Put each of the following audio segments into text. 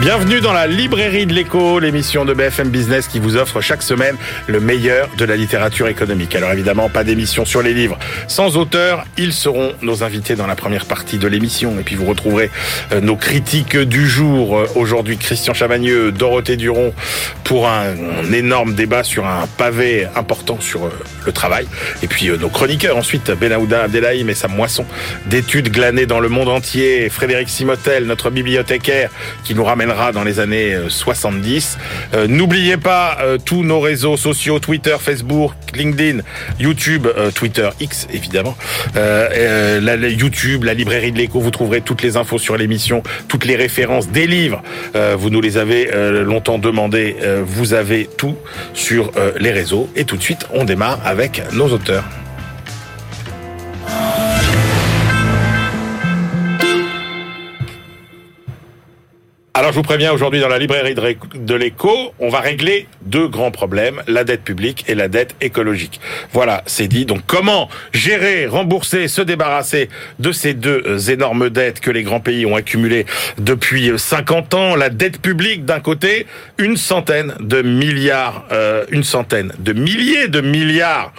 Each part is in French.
Bienvenue dans la librairie de l'écho, l'émission de BFM Business qui vous offre chaque semaine le meilleur de la littérature économique. Alors évidemment, pas d'émission sur les livres sans auteur. Ils seront nos invités dans la première partie de l'émission. Et puis vous retrouverez euh, nos critiques du jour. Euh, aujourd'hui, Christian Chavagneux, Dorothée Duron pour un, énorme débat sur un pavé important sur euh, le travail. Et puis nos chroniqueurs ensuite, Benaouda Abdelhaim et sa moisson d'études glanées dans le monde entier. Frédéric Simotel, notre bibliothécaire, qui nous ramène dans les années 70. Euh, euh, n'oubliez pas euh, tous nos réseaux sociaux, Twitter, Facebook, LinkedIn, YouTube, Twitter X évidemment, la, YouTube, la librairie de l'écho, vous trouverez toutes les infos sur l'émission, toutes les références des livres. vous nous les avez longtemps demandé, vous avez tout sur les réseaux. Et tout de suite, on démarre avec nos auteurs. Alors je vous préviens, aujourd'hui dans la librairie de l'écho, on va régler deux grands problèmes, la dette publique et la dette écologique. Voilà, c'est dit. Donc comment gérer, rembourser, se débarrasser de ces deux euh, énormes dettes que les grands pays ont accumulées depuis 50 ans? La dette publique d'un côté, une centaine de milliards, euh, une centaine de milliers de milliards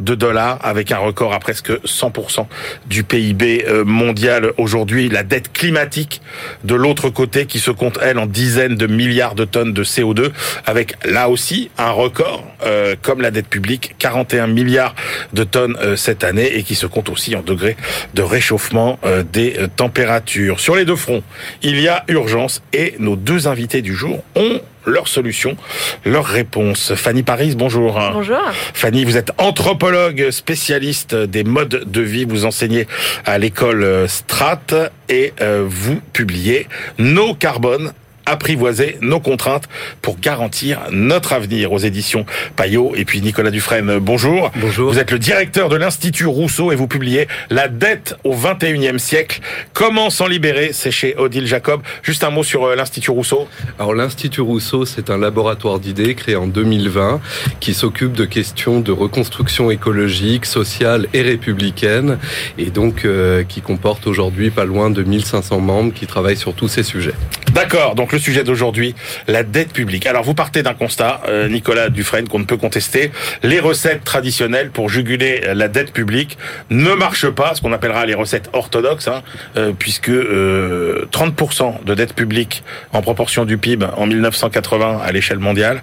de dollars, avec un record à presque 100% du PIB euh, mondial aujourd'hui. La dette climatique de l'autre côté qui se compte, elle, en dizaines de milliards de tonnes de CO2, avec là aussi un record, euh, comme la dette publique, 41 milliards de tonnes euh, cette année, et qui se compte aussi en degrés de réchauffement des températures. Sur les deux fronts, il y a urgence, et nos deux invités du jour ont leurs solutions, leurs réponses. Fanny Paris, bonjour. Bonjour. Fanny, vous êtes anthropologue spécialiste des modes de vie. Vous enseignez à l'école Strat et euh, vous publiez Nos carbones apprivoiser nos contraintes pour garantir notre avenir aux éditions Payot. Et puis Nicolas Dufresne, bonjour. Bonjour. Vous êtes le directeur de l'Institut Rousseau et vous publiez La dette au 21e siècle. Comment s'en libérer? C'est chez Odile Jacob. Juste un mot sur euh, l'Institut Rousseau. Alors l'Institut Rousseau, c'est un laboratoire d'idées créé en 2020 qui s'occupe de questions de reconstruction écologique, sociale et républicaine et donc euh, qui comporte aujourd'hui pas loin de 1500 membres qui travaillent sur tous ces sujets. D'accord. Donc le sujet d'aujourd'hui, la dette publique. Alors vous partez d'un constat, euh, Nicolas Dufresne, qu'on ne peut contester. Les recettes traditionnelles pour juguler la dette publique ne marchent pas, ce qu'on appellera les recettes orthodoxes, hein, euh, puisque 30% euh, de dette publique en proportion du PIB en 1980 à l'échelle mondiale,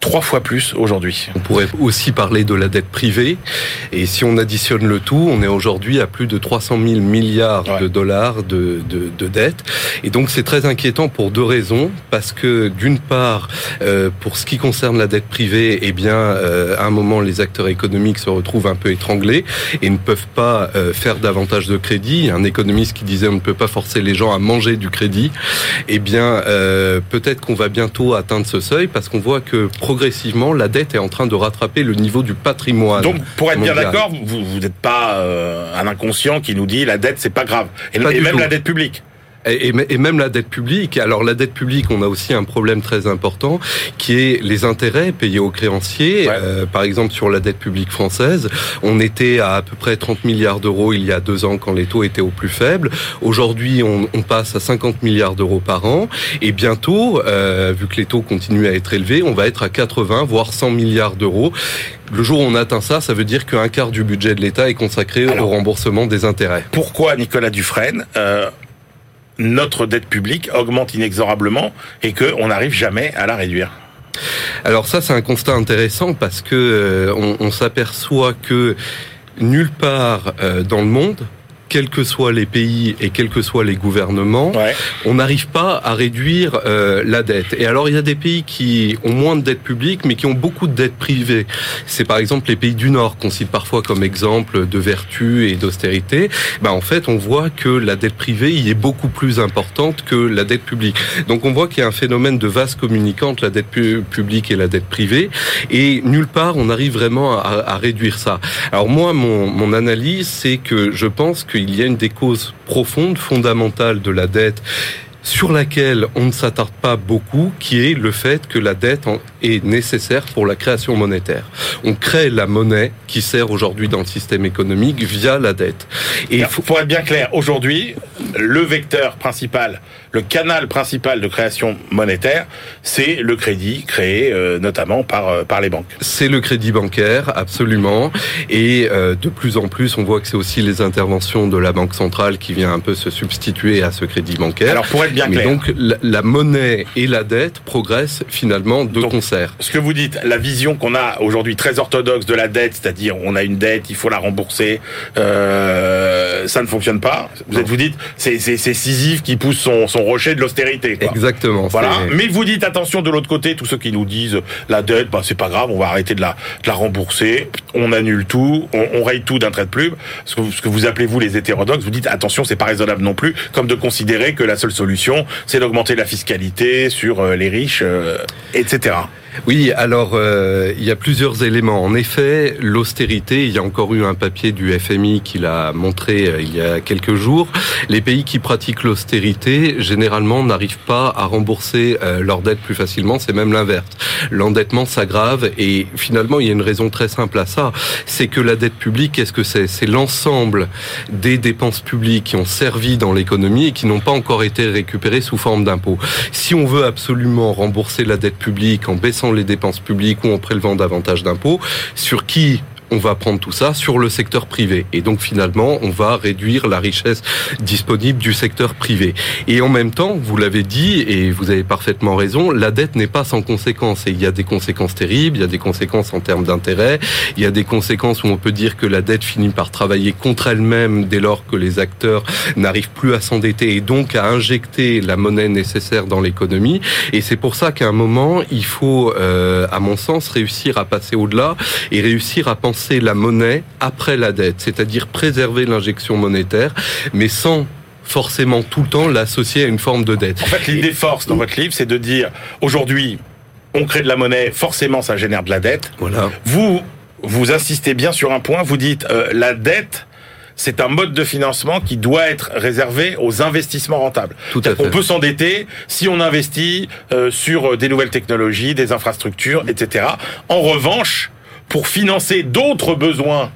trois fois plus aujourd'hui. On pourrait aussi parler de la dette privée. Et si on additionne le tout, on est aujourd'hui à plus de 300 000 milliards de dollars de, de, de dette. Et donc c'est très inquiétant pour deux raisons. Parce que d'une part, euh, pour ce qui concerne la dette privée, eh bien, euh, à un moment, les acteurs économiques se retrouvent un peu étranglés et ne peuvent pas euh, faire davantage de crédit. Un économiste qui disait on ne peut pas forcer les gens à manger du crédit. Eh bien, euh, peut-être qu'on va bientôt atteindre ce seuil parce qu'on voit que progressivement, la dette est en train de rattraper le niveau du patrimoine. Donc, pour être bien d'accord, vous n'êtes pas euh, un inconscient qui nous dit la dette, c'est pas grave. Et, et même la dette publique. Et, même la dette publique. Alors la dette publique, on a aussi un problème très important qui est les intérêts payés aux créanciers. Euh, par exemple, sur la dette publique française, on était à à peu près 30 milliards d'euros il y a deux ans quand les taux étaient au plus faible. Aujourd'hui, on, on, passe à 50 milliards d'euros par an. Et bientôt, euh, vu que les taux continuent à être élevés, on va être à 80, voire 100 milliards d'euros. Le jour où on atteint ça, ça veut dire qu'un quart du budget de l'État est consacré au remboursement des intérêts. Pourquoi Nicolas Dufresne euh notre dette publique augmente inexorablement et qu'on n'arrive jamais à la réduire. Alors ça, c'est un constat intéressant parce que euh, on, on s'aperçoit que nulle part euh, dans le monde, quels que soient les pays et quels que soient les gouvernements, on n'arrive pas à réduire euh, la dette. Et alors, il y a des pays qui ont moins de dette publique, mais qui ont beaucoup de dette privée. C'est par exemple les pays du Nord qu'on cite parfois comme exemple de vertu et d'austérité. Ben, en fait, on voit que la dette privée y est beaucoup plus importante que la dette publique. Donc, on voit qu'il y a un phénomène de vase communicant entre la dette publique et la dette privée. Et nulle part, on arrive vraiment à, à réduire ça. Alors moi, mon, mon analyse, c'est que je pense que il y a une des causes profondes, fondamentales de la dette sur laquelle on ne s'attarde pas beaucoup, qui est le fait que la dette est nécessaire pour la création monétaire. On crée la monnaie qui sert aujourd'hui dans le système économique via la dette. Et il faut... être bien clair, aujourd'hui, le vecteur principal, le canal principal de création monétaire, c'est le crédit créé euh, notamment par euh, par les banques. C'est le crédit bancaire, absolument. Et euh, de plus en plus, on voit que c'est aussi les interventions de la banque centrale qui vient un peu se substituer à ce crédit bancaire. Alors pour être bien clair, donc la, monnaie et la dette progressent finalement de concert. Ce que vous dites, la vision qu'on a aujourd'hui très orthodoxe de la dette, c'est-à-dire on a une dette, il faut la rembourser, euh, ça ne fonctionne pas. Vous, êtes, vous dites, c'est Sisyphe qui pousse son, son rocher de l'austérité. Exactement. Voilà. Mais vous dites attention de l'autre côté, tous ceux qui nous disent la dette, bah, c'est pas grave, on va arrêter de la, de la rembourser, on annule tout, on, on raye tout d'un trait de plume. Ce que, ce que vous appelez vous les hétérodoxes, vous dites attention, c'est pas raisonnable non plus, comme de considérer que la seule solution, c'est d'augmenter la fiscalité sur euh, les riches, euh, etc. Oui, alors euh, il y a plusieurs éléments. En effet, l'austérité, il y a encore eu un papier du FMI qui l'a montré euh, il y a quelques jours. Les pays qui pratiquent l'austérité, généralement, n'arrivent pas à rembourser euh, leurs dettes plus facilement. C'est même l'inverse. L'endettement s'aggrave et finalement, il y a une raison très simple à ça. C'est que la dette publique, qu'est-ce que c'est? C'est l'ensemble des dépenses publiques qui ont servi dans l'économie et qui n'ont pas encore été récupérées sous forme d'impôts. Si on veut absolument rembourser la dette publique en baissant les dépenses publiques ou en prélevant davantage d'impôts, sur qui on va prendre tout ça sur le secteur privé. Et donc finalement, on va réduire la richesse disponible du secteur privé. Et en même temps, vous l'avez dit, et vous avez parfaitement raison, la dette n'est pas sans conséquences. Et il y a des conséquences terribles, il y a des conséquences en termes d'intérêt, il y a des conséquences où on peut dire que la dette finit par travailler contre elle-même dès lors que les acteurs n'arrivent plus à s'endetter et donc à injecter la monnaie nécessaire dans l'économie. Et c'est pour ça qu'à un moment, il faut, euh, à mon sens, réussir à passer au-delà et réussir à penser la monnaie après la dette, c'est-à-dire préserver l'injection monétaire, mais sans forcément tout le temps l'associer à une forme de dette. En fait, l'idée force dans votre livre, c'est de dire aujourd'hui, on crée de la monnaie, forcément ça génère de la dette. Voilà. Vous vous insistez bien sur un point, vous dites euh, la dette c'est un mode de financement qui doit être réservé aux investissements rentables. Tout à fait. On peut s'endetter si on investit euh, sur des nouvelles technologies, des infrastructures, etc. En revanche, pour financer d'autres besoins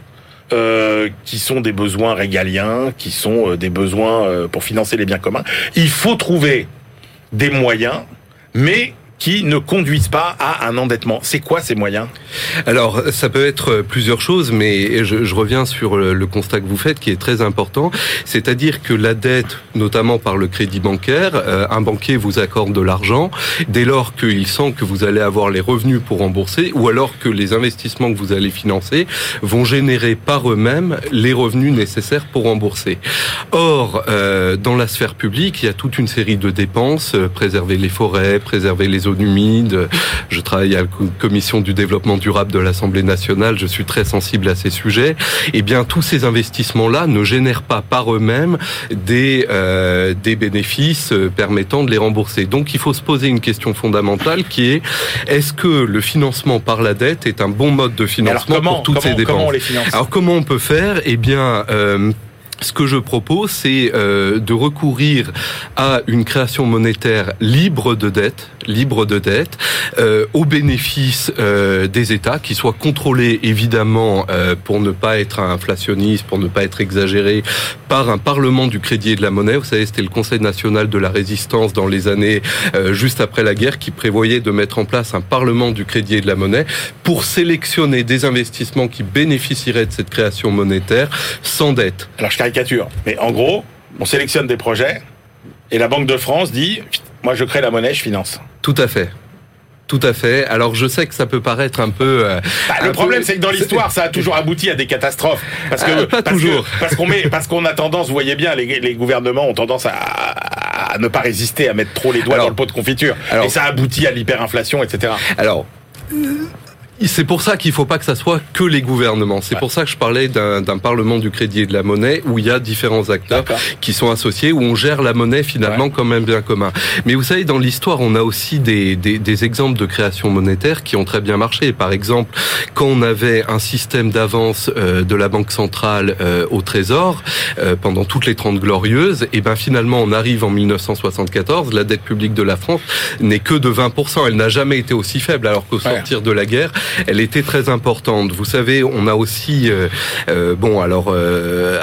euh, qui sont des besoins régaliens, qui sont euh, des besoins euh, pour financer les biens communs. Il faut trouver des moyens, mais qui ne conduisent pas à un endettement. C'est quoi ces moyens? Alors, ça peut être plusieurs choses, mais je, je, reviens sur le constat que vous faites qui est très important. C'est-à-dire que la dette, notamment par le crédit bancaire, euh, un banquier vous accorde de l'argent dès lors qu'il sent que vous allez avoir les revenus pour rembourser ou alors que les investissements que vous allez financer vont générer par eux-mêmes les revenus nécessaires pour rembourser. Or, euh, dans la sphère publique, il y a toute une série de dépenses, euh, préserver les forêts, préserver les eaux humide. Je travaille à la commission du développement durable de l'Assemblée nationale. Je suis très sensible à ces sujets. Eh bien, tous ces investissements-là ne génèrent pas par eux-mêmes des euh, des bénéfices euh, permettant de les rembourser. Donc, il faut se poser une question fondamentale qui est est-ce que le financement par la dette est un bon mode de financement pour toutes ces dépenses comment on les finance Alors, comment on peut faire? Eh bien, euh, ce que je propose, c'est euh, de recourir à une création monétaire libre de dette, libre de dette, euh, au bénéfice euh, des États, qui soient contrôlés évidemment pour ne pas être inflationniste, pour ne pas être exagéré, par un Parlement du crédit et de la monnaie. Vous savez, c'était le Conseil national de la résistance dans les années juste après la guerre qui prévoyait de mettre en place un Parlement du crédit et de la monnaie pour sélectionner des investissements qui bénéficieraient de cette création monétaire sans dette. Alors je caricature. Mais en gros, on sélectionne des projets et la Banque de France dit moi je crée la monnaie, je finance. Tout à fait. Tout à fait. Alors je sais que ça peut paraître un peu. Euh, bah, le problème, c'est que dans l'histoire, ça a toujours abouti à des catastrophes. Parce que ah, pas toujours. parce qu'on met, parce qu'on a tendance, vous voyez bien, les, les gouvernements ont tendance à, à, ne pas résister, à mettre trop les doigts dans le pot de confiture. et ça aboutit à l'hyperinflation, etc. Alors. C'est pour ça qu'il ne faut pas que ça soit que les gouvernements. C'est pour ça que je parlais d'un parlement du crédit et de la monnaie où il y a différents acteurs qui sont associés, où on gère la monnaie finalement comme un bien commun. Mais vous savez, dans l'histoire, on a aussi des, des, des, exemples de création monétaire qui ont très bien marché. Par exemple, quand on avait un système d'avance de la Banque centrale au Trésor pendant toutes les 30 glorieuses, et ben finalement on arrive en 1974, la dette publique de la France n'est que de 20%. Elle n'a jamais été aussi faible, alors qu'au sortir de la guerre, elle était très importante. Vous savez, on a aussi, bon alors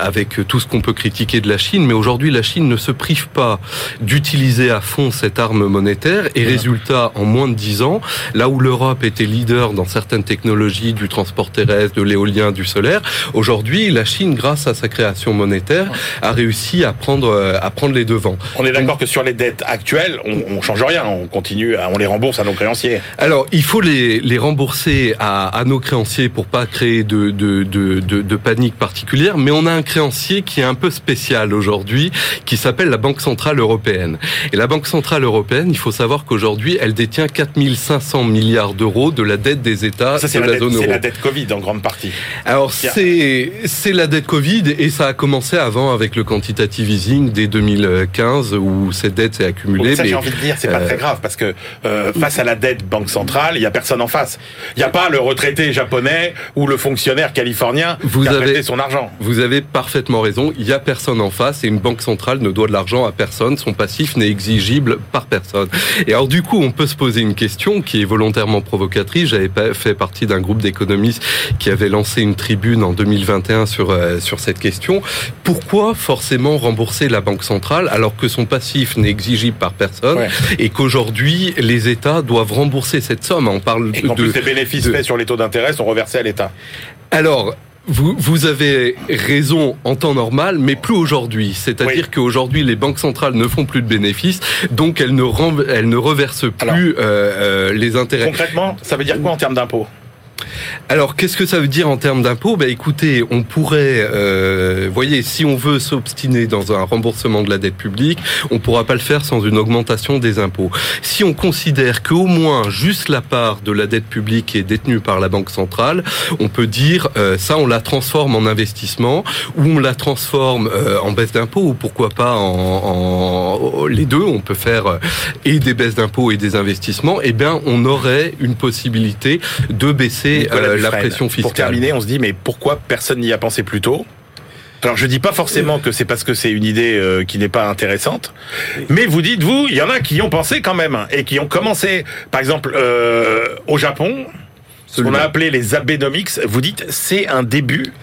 avec tout ce qu'on peut critiquer de la Chine, mais aujourd'hui la Chine ne se prive pas d'utiliser à fond cette arme monétaire et résultat, en moins de dix ans, là où l'Europe était leader dans certaines technologies du transport terrestre, de l'éolien, du solaire, aujourd'hui la Chine, grâce à sa création monétaire, a réussi à prendre à prendre les devants. On est d'accord que sur les dettes actuelles, on, on change rien, on continue, on les rembourse à nos créanciers. Alors il faut les, les rembourser à, à nos créanciers pour pas créer de, de, de, de, de panique particulière, mais on a un créancier qui est un peu spécial aujourd'hui, qui s'appelle la Banque Centrale Européenne. Et la Banque Centrale Européenne, il faut savoir qu'aujourd'hui, elle détient 4500 milliards d'euros de la dette des États ça, de la, la zone euro. C'est la dette Covid en grande partie. Alors c'est c'est la dette Covid et ça a commencé avant avec le quantitative easing dès 2015 où cette dette s'est accumulée. Ça j'ai envie de dire, c'est pas très grave parce que euh, face à la dette banque centrale, il y a personne en face. Il n'y a pas le retraité japonais ou le fonctionnaire californien vous qui a avez, son argent. Vous avez parfaitement raison. Il y a personne en face et une banque centrale ne doit de l'argent à personne. Son passif n'est exigible par personne. Et alors du coup, on peut se poser une question qui est volontairement provocatrice. J'avais fait partie d'un groupe d'économistes qui avait lancé une tribune en 2021 sur euh, sur cette question. Pourquoi forcément rembourser la banque centrale alors que son passif n'est exigible par personne Ouais. et qu'aujourd'hui les États doivent rembourser cette somme? On parle Et de plus les faits sur les taux d'intérêt sont reversés à l'État. alors, vous, vous avez raison en temps normal, mais plus aujourd'hui. C'est-à-dire Oui. qu'aujourd'hui, les banques centrales ne font plus de bénéfices, donc elles ne, elles ne reversent plus Alors, euh, euh, les intérêts. Concrètement, ça veut dire quoi en termes d'impôts? Alors, qu'est-ce que ça veut dire en termes d'impôts? Ben, écoutez, on pourrait, euh, voyez, si on veut s'obstiner dans un remboursement de la dette publique, on pourra pas le faire sans une augmentation des impôts. Si on considère qu'au moins juste la part de la dette publique est détenue par la banque centrale, on peut dire euh, ça, on la transforme en investissement ou on la transforme euh, en baisse d'impôts ou pourquoi pas en, en- les deux. On peut faire euh, et des baisses d'impôts et des investissements. Eh bien, on aurait une possibilité de baisser Euh, la Dufresne. pression fiscale. Pour terminer, on se dit mais pourquoi personne n'y a pensé plus tôt? Alors je dis pas forcément que c'est parce que c'est une idée euh, qui n'est pas intéressante, mais vous dites vous, il y en a qui y ont pensé quand même et qui ont commencé. Par exemple, euh, au Japon, ce qu'on a appelé les Abenomics, vous dites c'est un début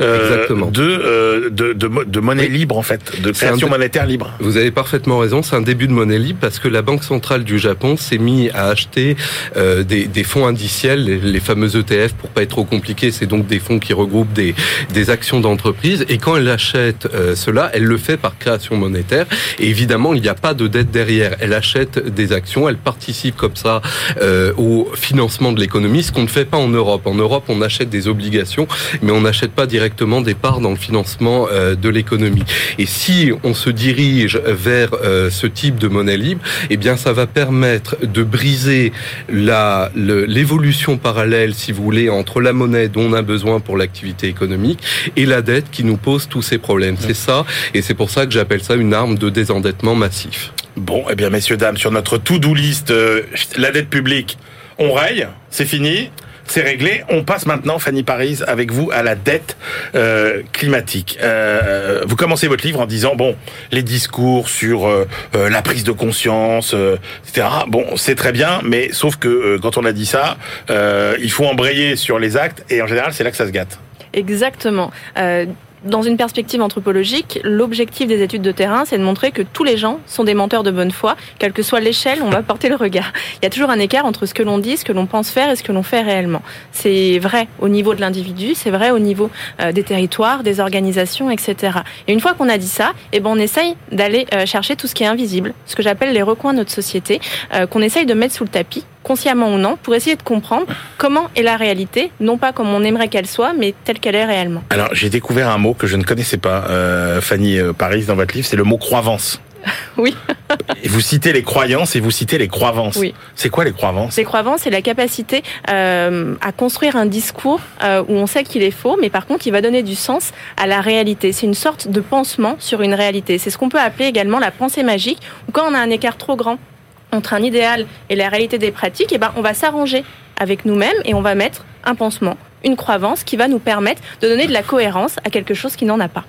euh, Exactement. de, euh, de, de, mo- de monnaie Oui. libre en fait, de création monétaire libre. Vous avez parfaitement raison, c'est un début de monnaie libre parce que la Banque centrale du Japon s'est mis à acheter euh, des, des fonds indiciels, les, les fameux ETF, pour pas être trop compliqué, c'est donc des fonds qui regroupent des, des actions d'entreprise. Et quand elle achète euh, cela, elle le fait par création monétaire. Et évidemment, il n'y a pas de dette derrière. Elle achète des actions, elle participe comme ça euh, au financement de l'économie, ce qu'on ne fait pas en Europe. En Europe, on achète des obligations, mais on n'achète pas directement des parts dans le financement euh, de l'économie. Et si on se dirige vers euh, ce type de monnaie libre, eh bien, ça va permettre de briser l'évolution parallèle, si vous voulez, entre la monnaie dont on a besoin pour l'activité économique et la dette qui nous pose tous ces problèmes. C'est ça, et c'est pour ça que j'appelle ça une arme de désendettement massif. Bon, eh bien messieurs dames, sur notre to-do list, euh, la dette publique, on raye, c'est fini. C'est réglé. On passe maintenant, Fanny Paris, avec vous à la dette euh, climatique. Euh, vous commencez votre livre en disant bon, les discours sur euh, euh, la prise de conscience, euh, etc. Bon, c'est très bien, mais sauf que euh, quand on a dit ça, euh, il faut embrayer sur les actes et en général, c'est là que ça se gâte. Exactement. Euh, dans une perspective anthropologique, l'objectif des études de terrain, c'est de montrer que tous les gens sont des menteurs de bonne foi, quelle que soit l'échelle, on va porter le regard. Il y a toujours un écart entre ce que l'on dit, ce que l'on pense faire et ce que l'on fait réellement. C'est vrai au niveau de l'individu, c'est vrai au niveau euh, des territoires, des organisations, etc. Et une fois qu'on a dit ça, eh ben on essaye d'aller euh, chercher tout ce qui est invisible, ce que j'appelle les recoins de notre société, euh, qu'on essaye de mettre sous le tapis consciemment ou non, pour essayer de comprendre comment est la réalité, non pas comme on aimerait qu'elle soit, mais telle qu'elle est réellement. Alors, j'ai découvert un mot que je ne connaissais pas, euh, Fanny euh, Paris, dans votre livre, c'est le mot croyance. Oui. Et vous citez les croyances et vous citez les croyances. Oui. C'est quoi les croyances Les croyances, c'est la capacité euh, à construire un discours euh, où on sait qu'il est faux, mais par contre, il va donner du sens à la réalité. C'est une sorte de pansement sur une réalité. C'est ce qu'on peut appeler également la pensée magique, où quand on a un écart trop grand entre un idéal et la réalité des pratiques, eh ben, on va s'arranger avec nous-mêmes et on va mettre un pansement, une croyance qui va nous permettre de donner de la cohérence à quelque chose qui n'en a pas.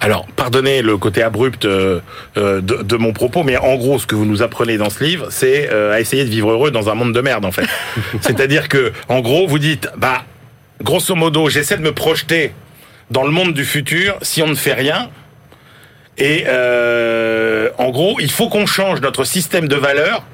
Alors, pardonnez le côté abrupt euh, euh, de, mon propos, mais en gros, ce que vous nous apprenez dans ce livre, c'est euh, à essayer de vivre heureux dans un monde de merde, en fait. C'est-à-dire que, en gros, vous dites, bah, grosso modo, j'essaie de me projeter dans le monde du futur si on ne fait rien. Et en gros, il faut qu'on change notre système de valeurs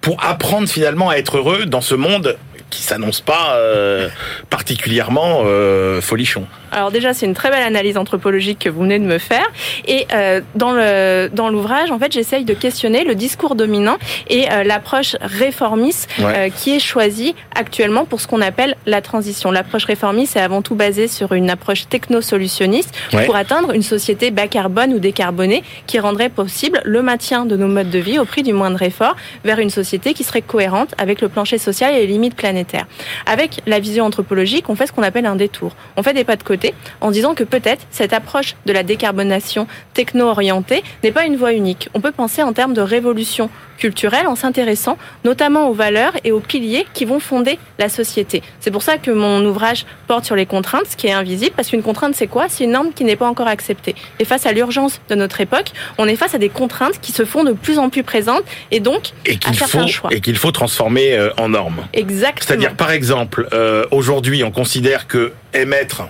pour apprendre finalement à être heureux dans ce monde qui s'annonce pas euh, particulièrement euh, folichon. Alors déjà, c'est une très belle analyse anthropologique que vous venez de me faire. Et euh, dans le dans l'ouvrage, en fait, j'essaye de questionner le discours dominant et euh, l'approche réformiste euh, qui est choisie actuellement pour ce qu'on appelle la transition. L'approche réformiste est avant tout basée sur une approche techno-solutionniste pour atteindre une société bas carbone ou décarbonée qui rendrait possible le maintien de nos modes de vie au prix du moindre effort vers une société qui serait cohérente avec le plancher social et les limites planétaires. Avec la vision anthropologique, on fait ce qu'on appelle un détour. On fait des pas de côté en disant que peut-être cette approche de la décarbonation techno-orientée n'est pas une voie unique. On peut penser en termes de révolution culturelle en s'intéressant notamment aux valeurs et aux piliers qui vont fonder la société. C'est pour ça que mon ouvrage porte sur les contraintes, ce qui est invisible, parce qu'une contrainte, c'est quoi? C'est une norme qui n'est pas encore acceptée. Et face à l'urgence de notre époque, on est face à des contraintes qui se font de plus en plus présentes et donc et qu'il faut choix. et qu'il faut transformer euh, en normes. Exactement. C'est-à-dire, par exemple, euh, aujourd'hui, on considère que émettre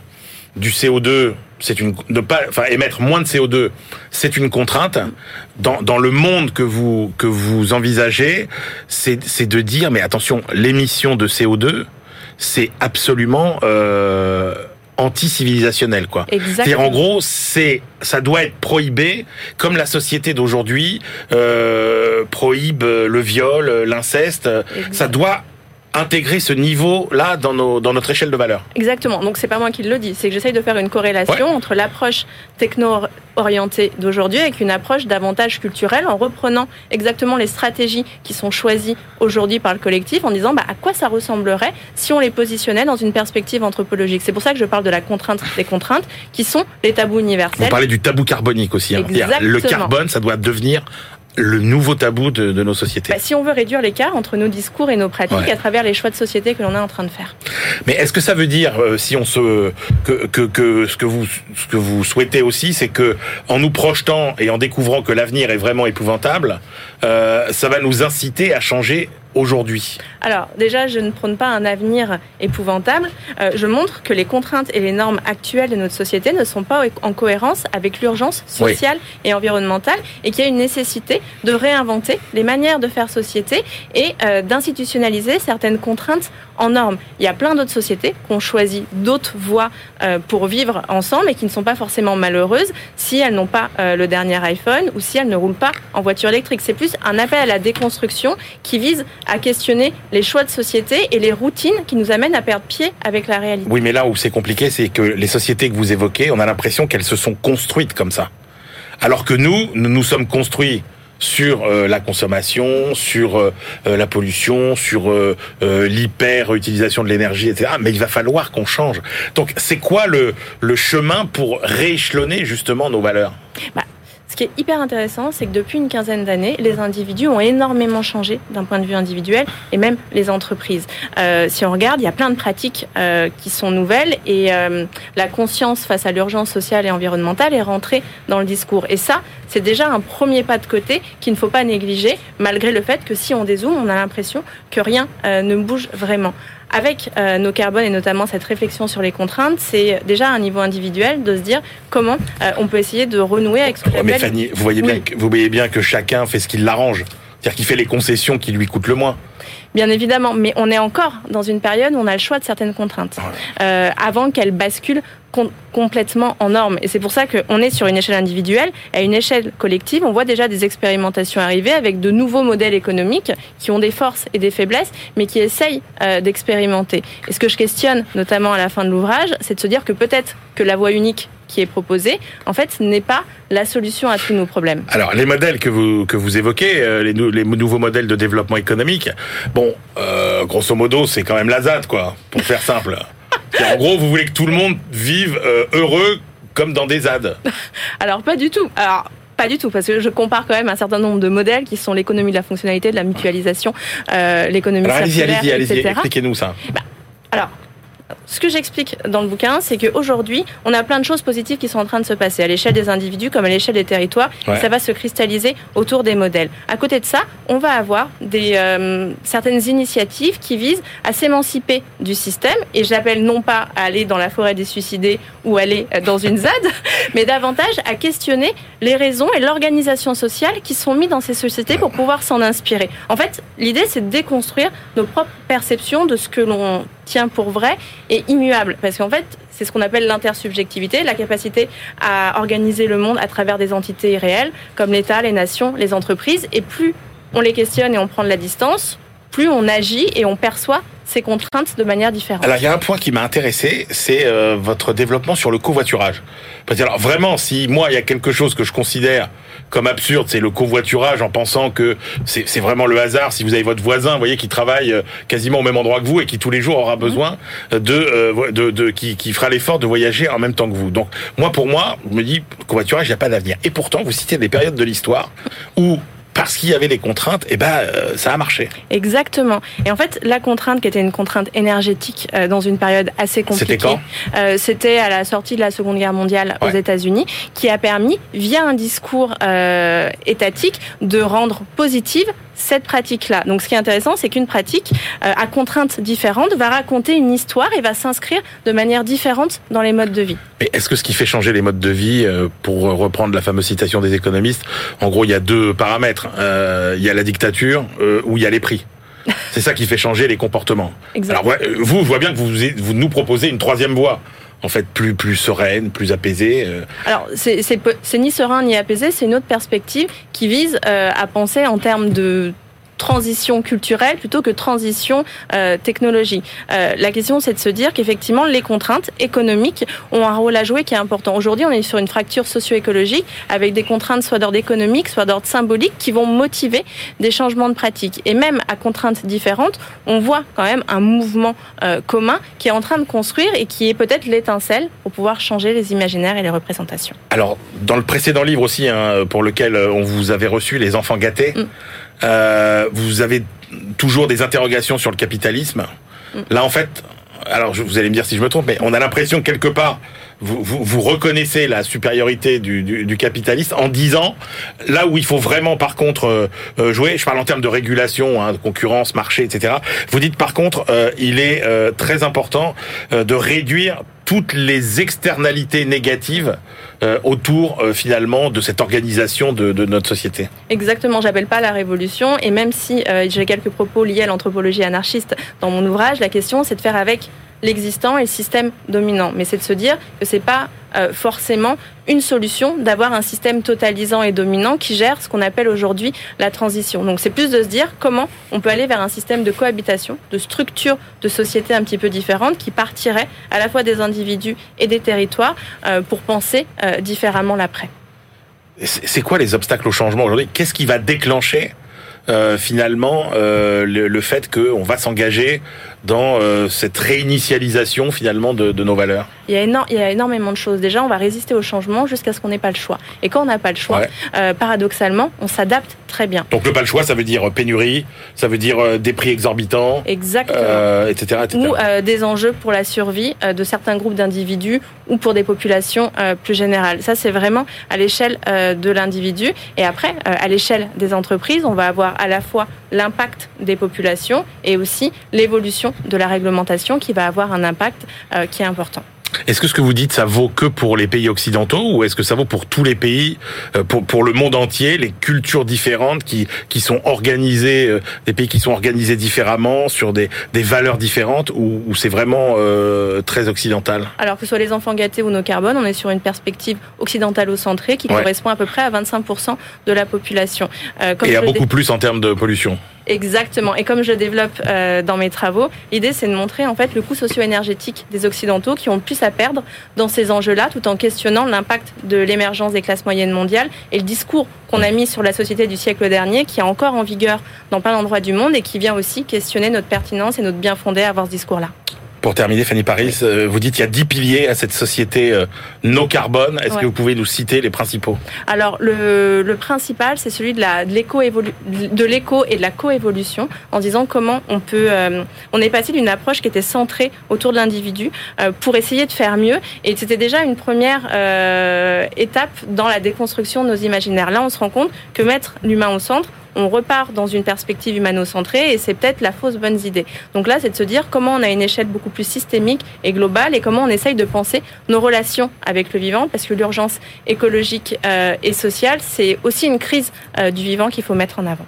du CO2, c'est une ne pas enfin émettre moins de CO2, c'est une contrainte. Dans, dans le monde que vous que vous envisagez, c'est c'est de dire mais attention, l'émission de CO2, c'est absolument euh, anti-civilisationnel quoi. C'est-à-dire en gros, c'est ça doit être prohibé comme la société d'aujourd'hui euh, prohibe le viol, l'inceste, ça doit intégrer ce niveau-là dans, nos, dans notre échelle de valeur. Exactement. Donc c'est pas moi qui le dis, c'est que j'essaye de faire une corrélation entre l'approche techno-orientée d'aujourd'hui avec une approche davantage culturelle en reprenant exactement les stratégies qui sont choisies aujourd'hui par le collectif en disant bah, à quoi ça ressemblerait si on les positionnait dans une perspective anthropologique? C'est pour ça que je parle de la contrainte des contraintes qui sont les tabous universels. Vous parlez du tabou carbonique aussi. Hein. Le carbone, ça doit devenir le nouveau tabou de, de nos sociétés. Bah, si on veut réduire l'écart entre nos discours et nos pratiques à travers les choix de société que l'on est en train de faire. Mais est-ce que ça veut dire, euh, si on se que, que, que, ce que vous ce que vous souhaitez aussi, c'est que en nous projetant et en découvrant que l'avenir est vraiment épouvantable, euh, ça va nous inciter à changer aujourd'hui Alors déjà, je ne prône pas un avenir épouvantable. Euh, je montre que les contraintes et les normes actuelles de notre société ne sont pas en cohérence avec l'urgence sociale et environnementale et qu'il y a une nécessité de réinventer les manières de faire société et euh, d'institutionnaliser certaines contraintes en normes. Il y a plein d'autres sociétés qui ont choisi d'autres voies euh, pour vivre ensemble et qui ne sont pas forcément malheureuses si elles n'ont pas le dernier iPhone ou si elles ne roulent pas en voiture électrique. C'est plus un appel à la déconstruction qui vise à questionner les choix de société et les routines qui nous amènent à perdre pied avec la réalité. Oui, mais là où c'est compliqué, c'est que les sociétés que vous évoquez, on a l'impression qu'elles se sont construites comme ça. Alors que nous, nous nous sommes construits sur euh, la consommation, sur euh, euh, la pollution, sur l'hyper-utilisation de l'énergie, etc. Mais il va falloir qu'on change. Donc, c'est quoi le, le chemin pour rééchelonner justement nos valeurs? Bah, ce qui est hyper intéressant, c'est que depuis une quinzaine d'années, les individus ont énormément changé d'un point de vue individuel et même les entreprises. Euh, si on regarde, il y a plein de pratiques euh, qui sont nouvelles et euh, la conscience face à l'urgence sociale et environnementale est rentrée dans le discours. Et ça, c'est déjà un premier pas de côté qu'il ne faut pas négliger, malgré le fait que si on dézoome, on a l'impression que rien ne bouge vraiment avec euh, nos carbones et notamment cette réflexion sur les contraintes, c'est déjà un niveau individuel de se dire comment euh, on peut essayer de renouer avec ce que Mais Fanny, vous voyez, bien que, vous voyez bien que chacun fait ce qui l'arrange. C'est-à-dire qu'il fait les concessions qui lui coûtent le moins. Bien évidemment, mais on est encore dans une période où on a le choix de certaines contraintes, euh, avant qu'elles basculent complètement en normes. Et c'est pour ça qu'on est sur une échelle individuelle. À une échelle collective, on voit déjà des expérimentations arriver avec de nouveaux modèles économiques qui ont des forces et des faiblesses, mais qui essayent euh, d'expérimenter. Et ce que je questionne, notamment à la fin de l'ouvrage, c'est de se dire que peut-être que la voie unique qui est proposée, en fait, n'est pas la solution à tous nos problèmes. Alors, les modèles que vous, que vous évoquez, euh, les, les, nouveaux modèles de développement économique, bon, euh, grosso modo, c'est quand même la ZAD, quoi, pour faire simple en gros, vous voulez que tout le monde vive euh, heureux comme dans des ZAD Alors pas du tout. Alors Pas du tout, parce que je compare quand même un certain nombre de modèles qui sont l'économie de la fonctionnalité, de la mutualisation, l'économie circulaire, allez-y, allez-y, expliquez-nous ça. Bah, alors, ce que j'explique dans le bouquin, c'est qu'aujourd'hui, on a plein de choses positives qui sont en train de se passer à l'échelle des individus comme à l'échelle des territoires. Ça va se cristalliser autour des modèles. À côté de ça, on va avoir des, euh, certaines initiatives qui visent à s'émanciper du système. Et j'appelle non pas à aller dans la forêt des suicidés ou aller dans une ZAD, mais davantage à questionner les raisons et l'organisation sociale qui sont mises dans ces sociétés pour pouvoir s'en inspirer. En fait, l'idée, c'est de déconstruire nos propres perceptions de ce que l'on tient pour vrai et immuable. Parce qu'en fait, c'est ce qu'on appelle l'intersubjectivité, la capacité à organiser le monde à travers des entités réelles, comme l'État, les nations, les entreprises. Et plus on les questionne et on prend de la distance, plus on agit et on perçoit ces contraintes de manière différente. Alors il y a un point qui m'a intéressé, c'est euh, votre développement sur le covoiturage. Parce que alors vraiment, si moi il y a quelque chose que je considère comme absurde, c'est le covoiturage en pensant que c'est vraiment le hasard. Si vous avez votre voisin, vous voyez, qui travaille euh, quasiment au même endroit que vous et qui tous les jours aura besoin de, euh, de, de, qui, qui fera l'effort de voyager en même temps que vous. Donc moi, pour moi, je me dis covoiturage, il n'y a pas d'avenir. Et pourtant, vous citez des périodes de l'histoire où parce qu'il y avait des contraintes, et eh ben euh, ça a marché. Exactement. Et en fait, la contrainte qui était une contrainte énergétique euh, dans une période assez compliquée. C'était quand? euh, C'était à la sortie de la Seconde Guerre mondiale aux États-Unis, qui a permis, via un discours étatique, de rendre positive cette pratique-là. Donc ce qui est intéressant, c'est qu'une pratique euh, à contraintes différentes va raconter une histoire et va s'inscrire de manière différente dans les modes de vie. Mais est-ce que ce qui fait changer les modes de vie, euh, pour reprendre la fameuse citation des économistes, en gros il y a deux paramètres. Euh, il y a la dictature ou il y a les prix. C'est ça qui fait changer les comportements. Exactement. Alors vous, je vois bien que vous, vous nous proposez une troisième voie en fait plus plus sereine, plus apaisée. Euh. Alors c'est ni serein ni apaisé, c'est une autre perspective qui vise euh, à penser en termes de transition culturelle plutôt que transition euh, technologique. Euh, la question, c'est de se dire qu'effectivement, les contraintes économiques ont un rôle à jouer qui est important. Aujourd'hui, on est sur une fracture socio-écologique avec des contraintes soit d'ordre économique, soit d'ordre symbolique qui vont motiver des changements de pratiques. Et même à contraintes différentes, on voit quand même un mouvement euh, commun qui est en train de construire et qui est peut-être l'étincelle pour pouvoir changer les imaginaires et les représentations. Alors, dans le précédent livre aussi, hein, pour lequel on vous avait reçu, Les enfants gâtés, mm. Euh, vous avez toujours des interrogations sur le capitalisme. Mm. Là, en fait, alors vous allez me dire si je me trompe, mais on a l'impression quelque part, vous, vous, reconnaissez la supériorité du, du, du, capitaliste en disant, là où il faut vraiment par contre euh, euh, jouer, je parle en termes de régulation, hein, de concurrence, marché, etc. Vous dites par contre, il est très important de réduire toutes les externalités négatives euh, autour euh, finalement de cette organisation de, de notre société. Exactement, j'appelle pas la révolution et même si euh, j'ai quelques propos liés à l'anthropologie anarchiste dans mon ouvrage, la question c'est de faire avec l'existant et le système dominant. Mais c'est de se dire que c'est pas forcément une solution d'avoir un système totalisant et dominant qui gère ce qu'on appelle aujourd'hui la transition. Donc c'est plus de se dire comment on peut aller vers un système de cohabitation, de structure de société un petit peu différente qui partirait à la fois des individus et des territoires euh, pour penser euh, différemment l'après. C'est quoi les obstacles au changement aujourd'hui? Qu'est-ce qui va déclencher euh, finalement euh, le, le, fait qu'on va s'engager dans euh, cette réinitialisation finalement de, de, nos valeurs il y, a il y, a énormément de choses. Déjà, on va résister au changement jusqu'à ce qu'on n'ait pas le choix. Et quand on n'a pas le choix, euh, paradoxalement, on s'adapte très bien. Donc le pas le choix, ça veut dire pénurie, ça veut dire des prix exorbitants, exactement, etc., etc., Ou des enjeux pour la survie de certains groupes d'individus ou pour des populations plus générales. Ça, c'est vraiment à l'échelle de l'individu. Et après, à l'échelle des entreprises, on va avoir à la fois l'impact des populations et aussi l'évolution de la réglementation qui va avoir un impact euh, qui est important. Est-ce que ce que vous dites, ça vaut que pour les pays occidentaux ou est-ce que ça vaut pour tous les pays, euh, pour, pour le monde entier, les cultures différentes qui, qui sont organisées, euh, des pays qui sont organisés différemment, sur des, des valeurs différentes ou, ou c'est vraiment euh, très occidental? Alors que ce soit les enfants gâtés ou nos carbones, on est sur une perspective occidentalo-centrée qui correspond à peu près à 25% de la population. comme Et à beaucoup plus en termes de pollution. Exactement. Et comme je développe euh, dans mes travaux, l'idée c'est de montrer en fait le coût socio-énergétique des Occidentaux qui ont plus à perdre dans ces enjeux-là, tout en questionnant l'impact de l'émergence des classes moyennes mondiales et le discours qu'on a mis sur la société du siècle dernier, qui est encore en vigueur dans plein d'endroits du monde et qui vient aussi questionner notre pertinence et notre bien fondé à avoir ce discours-là. Pour terminer, Fanny Paris, euh, vous dites qu'il y a 10 piliers à cette société euh, no carbone. Est-ce que vous pouvez nous citer les principaux? Alors, le, le principal, c'est celui l'éco de l'éco et de la coévolution, en disant comment on peut. Euh, on est passé d'une approche qui était centrée autour de l'individu pour essayer de faire mieux. Et c'était déjà une première étape dans la déconstruction de nos imaginaires. Là, on se rend compte que mettre l'humain au centre, on repart dans une perspective humano-centrée et c'est peut-être la fausse bonne idée. Donc là, c'est de se dire comment on a une échelle beaucoup plus systémique et globale et comment on essaye de penser nos relations avec le vivant parce que l'urgence écologique euh, et sociale, c'est aussi une crise euh, du vivant qu'il faut mettre en avant.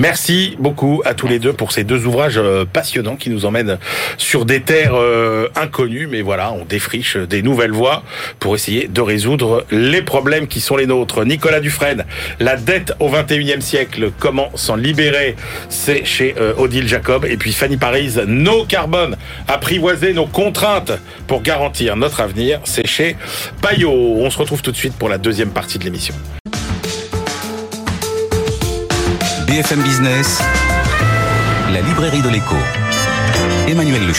Merci beaucoup à tous les deux pour ces deux ouvrages euh, passionnants qui nous emmènent sur des terres euh, inconnues. Mais voilà, on défriche des nouvelles voies pour essayer de résoudre les problèmes qui sont les nôtres. Nicolas Dufresne, la dette au 21e siècle, comment s'en libérer? C'est chez euh, Odile Jacob. Et puis Fanny Paris, nos carbone, apprivoiser nos contraintes pour garantir notre avenir. C'est chez Payot. On se retrouve tout de suite pour la deuxième partie de l'émission. BFM Business, la librairie de l'écho. Emmanuel Le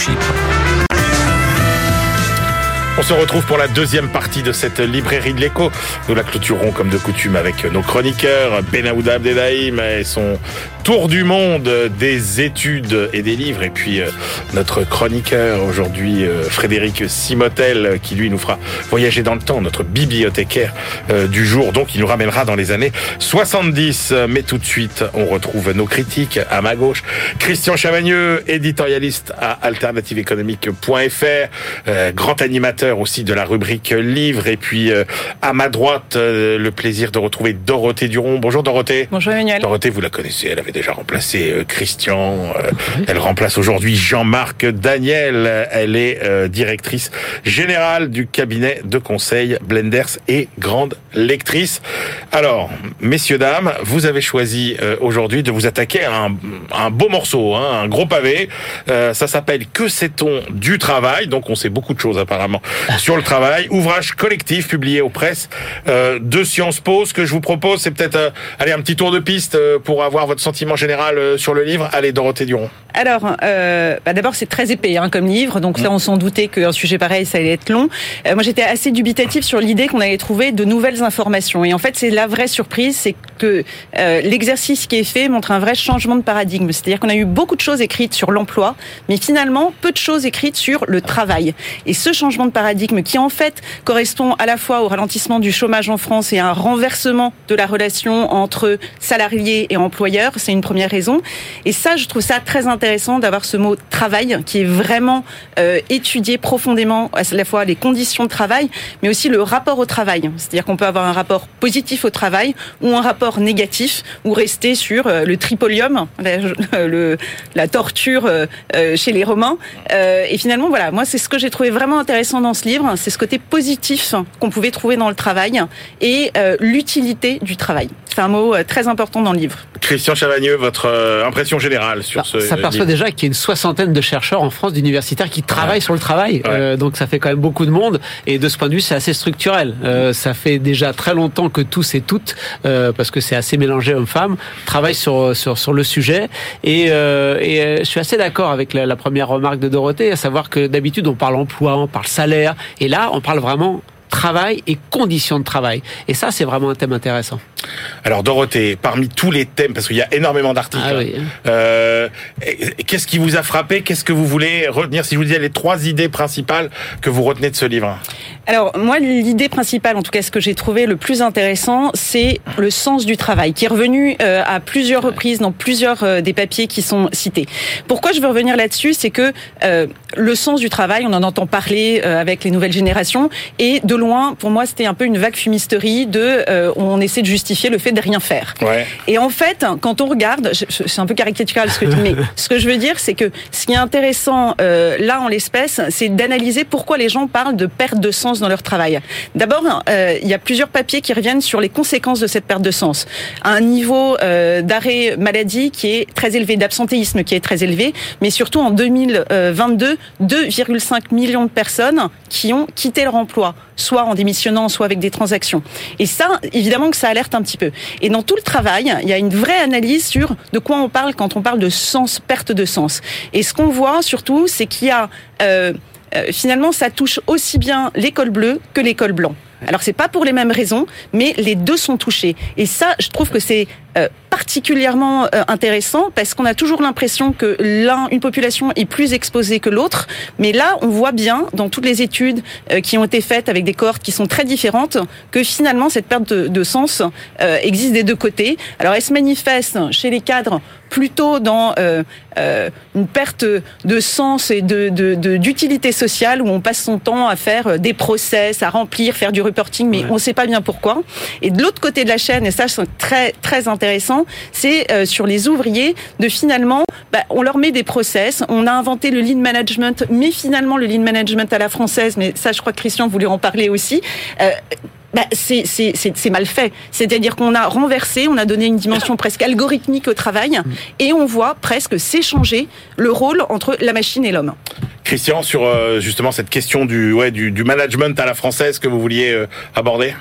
On se retrouve pour la deuxième partie de cette librairie de l'écho. Nous la clôturons comme de coutume avec nos chroniqueurs, Benaouda Abdelhaim et son tour du monde des études et des livres. Et puis euh, notre chroniqueur aujourd'hui, euh, Frédéric Simotel, qui lui nous fera voyager dans le temps, notre bibliothécaire euh, du jour. Donc il nous ramènera dans les années 70. Mais tout de suite, on retrouve nos critiques à ma gauche. Christian Chavagneux, éditorialiste à alternativeéconomique.fr, grand animateur aussi de la rubrique livres. Et puis à ma droite, le plaisir de retrouver Dorothée Duron. Bonjour Dorothée. Bonjour Emmanuel. Dorothée, vous la connaissez, elle avait déjà remplacé euh, Christian. Euh, elle remplace aujourd'hui Jean-Marc Daniel. Elle est euh, directrice générale du cabinet de conseil Blenders et grande lectrice. Alors, messieurs, dames, vous avez choisi aujourd'hui de vous attaquer à un, beau morceau, hein, un gros pavé. ça s'appelle Que sait-on du travail? Donc, on sait beaucoup de choses apparemment sur le travail. Ouvrage collectif publié aux presses de Sciences Po. Ce que je vous propose, c'est peut-être aller un petit tour de piste pour avoir votre sentiment général euh, sur le livre Allez, Dorothée Duron. Alors, euh, bah d'abord, c'est très épais hein, comme livre, donc ça, mm. on s'en doutait qu'un sujet pareil, ça allait être long. Euh, moi, j'étais assez dubitatif sur l'idée qu'on allait trouver de nouvelles informations. Et en fait, c'est la vraie surprise, c'est que l'exercice qui est fait montre un vrai changement de paradigme. C'est-à-dire qu'on a eu beaucoup de choses écrites sur l'emploi, mais finalement, peu de choses écrites sur le travail. Et ce changement de paradigme, qui en fait correspond à la fois au ralentissement du chômage en France et à un renversement de la relation entre salariés et employeurs, c'est une première raison. Et ça, je trouve ça très intéressant d'avoir ce mot travail qui est vraiment euh, étudié profondément à la fois les conditions de travail, mais aussi le rapport au travail. C'est-à-dire qu'on peut avoir un rapport positif au travail ou un rapport négatif ou rester sur euh, le tripolium, la, le, la torture euh, chez les Romains. et finalement, voilà, moi, c'est ce que j'ai trouvé vraiment intéressant dans ce livre, c'est ce côté positif qu'on pouvait trouver dans le travail et l'utilité du travail. C'est un mot très important dans le livre. Christian Chavagneux, votre euh, impression générale sur ce Ça perçoit déjà qu'il y a une soixantaine de chercheurs en France, d'universitaires qui travaillent sur le travail. Euh, donc ça fait quand même beaucoup de monde. Et de ce point de vue, c'est assez structurel. Euh, ça fait déjà très longtemps que tous et toutes, parce que c'est assez mélangé hommes-femmes, travaillent sur, sur, sur le sujet. Et, et je suis assez d'accord avec la, la première remarque de Dorothée, à savoir que d'habitude on parle emploi, on parle salaire. Et là, on parle vraiment travail et conditions de travail. Et ça, c'est vraiment un thème intéressant. Alors Dorothée, parmi tous les thèmes, parce qu'il y a énormément d'articles, ah euh, qu'est-ce qui vous a frappé? Qu'est-ce que vous voulez retenir? Si je vous disais les trois idées principales que vous retenez de ce livre Alors moi, l'idée principale, en tout cas ce que j'ai trouvé le plus intéressant, c'est le sens du travail, qui est revenu euh, à plusieurs reprises dans plusieurs euh, des papiers qui sont cités. Pourquoi je veux revenir là-dessus? C'est que le sens du travail, on en entend parler avec les nouvelles générations, et de loin, pour moi, c'était un peu une vague fumisterie de on essaie de justifier le fait de rien faire. Et en fait, quand on regarde, c'est un peu caricatural ce que je dis, mais ce que je veux dire, c'est que ce qui est intéressant euh, là en l'espèce, c'est d'analyser pourquoi les gens parlent de perte de sens dans leur travail. D'abord, euh, il y a plusieurs papiers qui reviennent sur les conséquences de cette perte de sens. Un niveau euh, d'arrêt maladie qui est très élevé, d'absentéisme qui est très élevé, mais surtout en 2022, 2,5 millions de personnes qui ont quitté leur emploi soit en démissionnant, soit avec des transactions. Et ça, évidemment que ça alerte un petit peu. Et dans tout le travail, il y a une vraie analyse sur de quoi on parle quand on parle de sens, perte de sens. Et ce qu'on voit surtout, c'est qu'il y a euh, euh, finalement, ça touche aussi bien l'école bleue que l'école blanc. Alors c'est pas pour les mêmes raisons, mais les deux sont touchés. Et ça, je trouve que c'est euh, particulièrement euh, intéressant parce qu'on a toujours l'impression que l'un, une population est plus exposée que l'autre, mais là, on voit bien dans toutes les études euh, qui ont été faites avec des cohortes qui sont très différentes que finalement cette perte de, sens existe des deux côtés. Alors elle se manifeste chez les cadres plutôt dans une perte de sens et de d'utilité sociale où on passe son temps à faire des process, à remplir, faire du reporting, mais on ne sait pas bien pourquoi. Et de l'autre côté de la chaîne, et ça c'est très très intéressant intéressant, c'est euh, sur les ouvriers de finalement, bah, on leur met des process. On a inventé le lean management, mais finalement le lean management à la française, mais ça, je crois que Christian voulait en parler aussi. Euh, bah, c'est mal fait. C'est-à-dire qu'on a renversé, on a donné une dimension presque algorithmique au travail, et on voit presque s'échanger le rôle entre la machine et l'homme. Christian, sur euh, justement cette question du, ouais, du, du, management à la française que vous vouliez euh, aborder?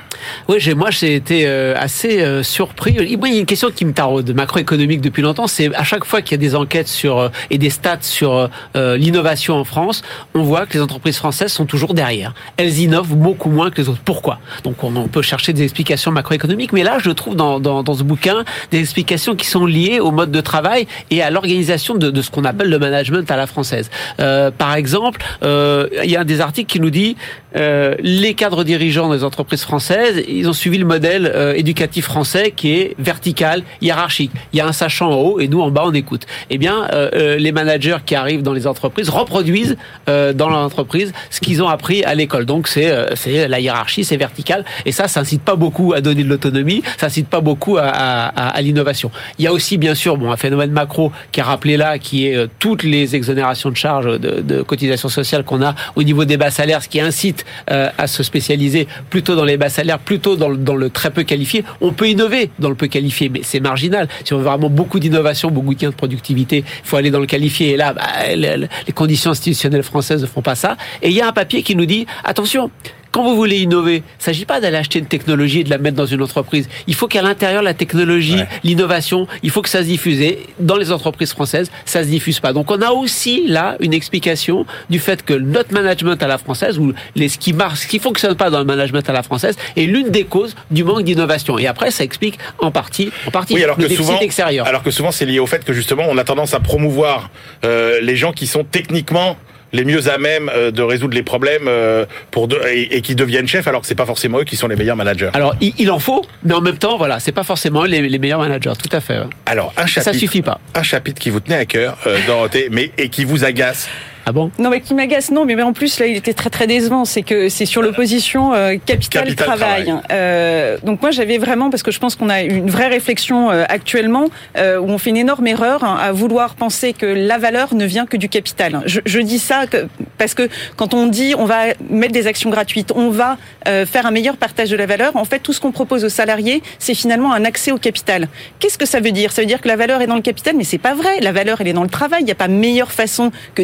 Oui, moi j'ai été euh, assez surpris. Il y a une question qui me taraude, macroéconomique depuis longtemps, c'est à chaque fois qu'il y a des enquêtes sur et des stats sur l'innovation en France, on voit que les entreprises françaises sont toujours derrière. Elles innovent beaucoup moins que les autres. Pourquoi? Donc on, peut chercher des explications macroéconomiques, mais là je trouve dans, ce bouquin des explications qui sont liées au mode de travail et à l'organisation de, ce qu'on appelle le management à la française. par par exemple, euh, il y a un des articles qui nous dit euh, les cadres dirigeants des entreprises françaises, ils ont suivi le modèle euh, éducatif français qui est vertical, hiérarchique. Il y a un sachant en haut et nous en bas on écoute. Eh bien, les managers qui arrivent dans les entreprises reproduisent dans l'entreprise ce qu'ils ont appris à l'école. Donc c'est c'est la hiérarchie, c'est vertical et ça, ça incite pas beaucoup à donner de l'autonomie, ça incite pas beaucoup à, à, à l'innovation. Il y a aussi bien sûr bon un phénomène macro qui est rappelé là, qui est toutes les exonérations de charges de, de cotisation sociale qu'on a au niveau des bas salaires, ce qui incite euh, à se spécialiser plutôt dans les bas salaires, plutôt dans le, très peu qualifié. On peut innover dans le peu qualifié, mais c'est marginal. Si on veut vraiment beaucoup d'innovation, beaucoup de gains de productivité, il faut aller dans le qualifié. Et là, bah, les conditions institutionnelles françaises ne font pas ça. Et il y a un papier qui nous dit, attention, quand vous voulez innover, il ne s'agit pas d'aller acheter une technologie et de la mettre dans une entreprise. Il faut qu'à l'intérieur, la technologie, l'innovation, il faut que ça se diffuse. Et dans les entreprises françaises, ça se diffuse pas. Donc on a aussi là une explication du fait que notre management à la française, ou les, ce qui marche, ce qui fonctionne pas dans le management à la française, est l'une des causes du manque d'innovation. Et après, ça explique en partie, en partie oui, alors le que souvent, extérieur. Alors que souvent, c'est lié au fait que justement, on a tendance à promouvoir euh, les gens qui sont techniquement les mieux à même euh, de résoudre les problèmes euh, pour et, qui deviennent chefs alors que c'est pas forcément eux qui sont les meilleurs managers. Alors il, en faut, mais en même temps voilà, c'est pas forcément les, les, meilleurs managers, tout à fait. Alors un chapitre, ça suffit pas. Un chapitre qui vous tenait à cœur, euh, Dorothée, mais et qui vous agace. Ah bon Non, mais qui m'agace, non, mais en plus, là, il était très très décevant. C'est que c'est sur l'opposition euh, capital-travail. Euh, donc moi, j'avais vraiment, parce que je pense qu'on a une vraie réflexion euh, actuellement, euh, où on fait une énorme erreur hein, à vouloir penser que la valeur ne vient que du capital. Je, je dis ça que, parce que quand on dit on va mettre des actions gratuites, on va euh, faire un meilleur partage de la valeur, en fait, tout ce qu'on propose aux salariés, c'est finalement un accès au capital. Qu'est-ce que ça veut dire? Ça veut dire que la valeur est dans le capital, mais c'est pas vrai. La valeur, elle est dans le travail. Il n'y a pas meilleure façon que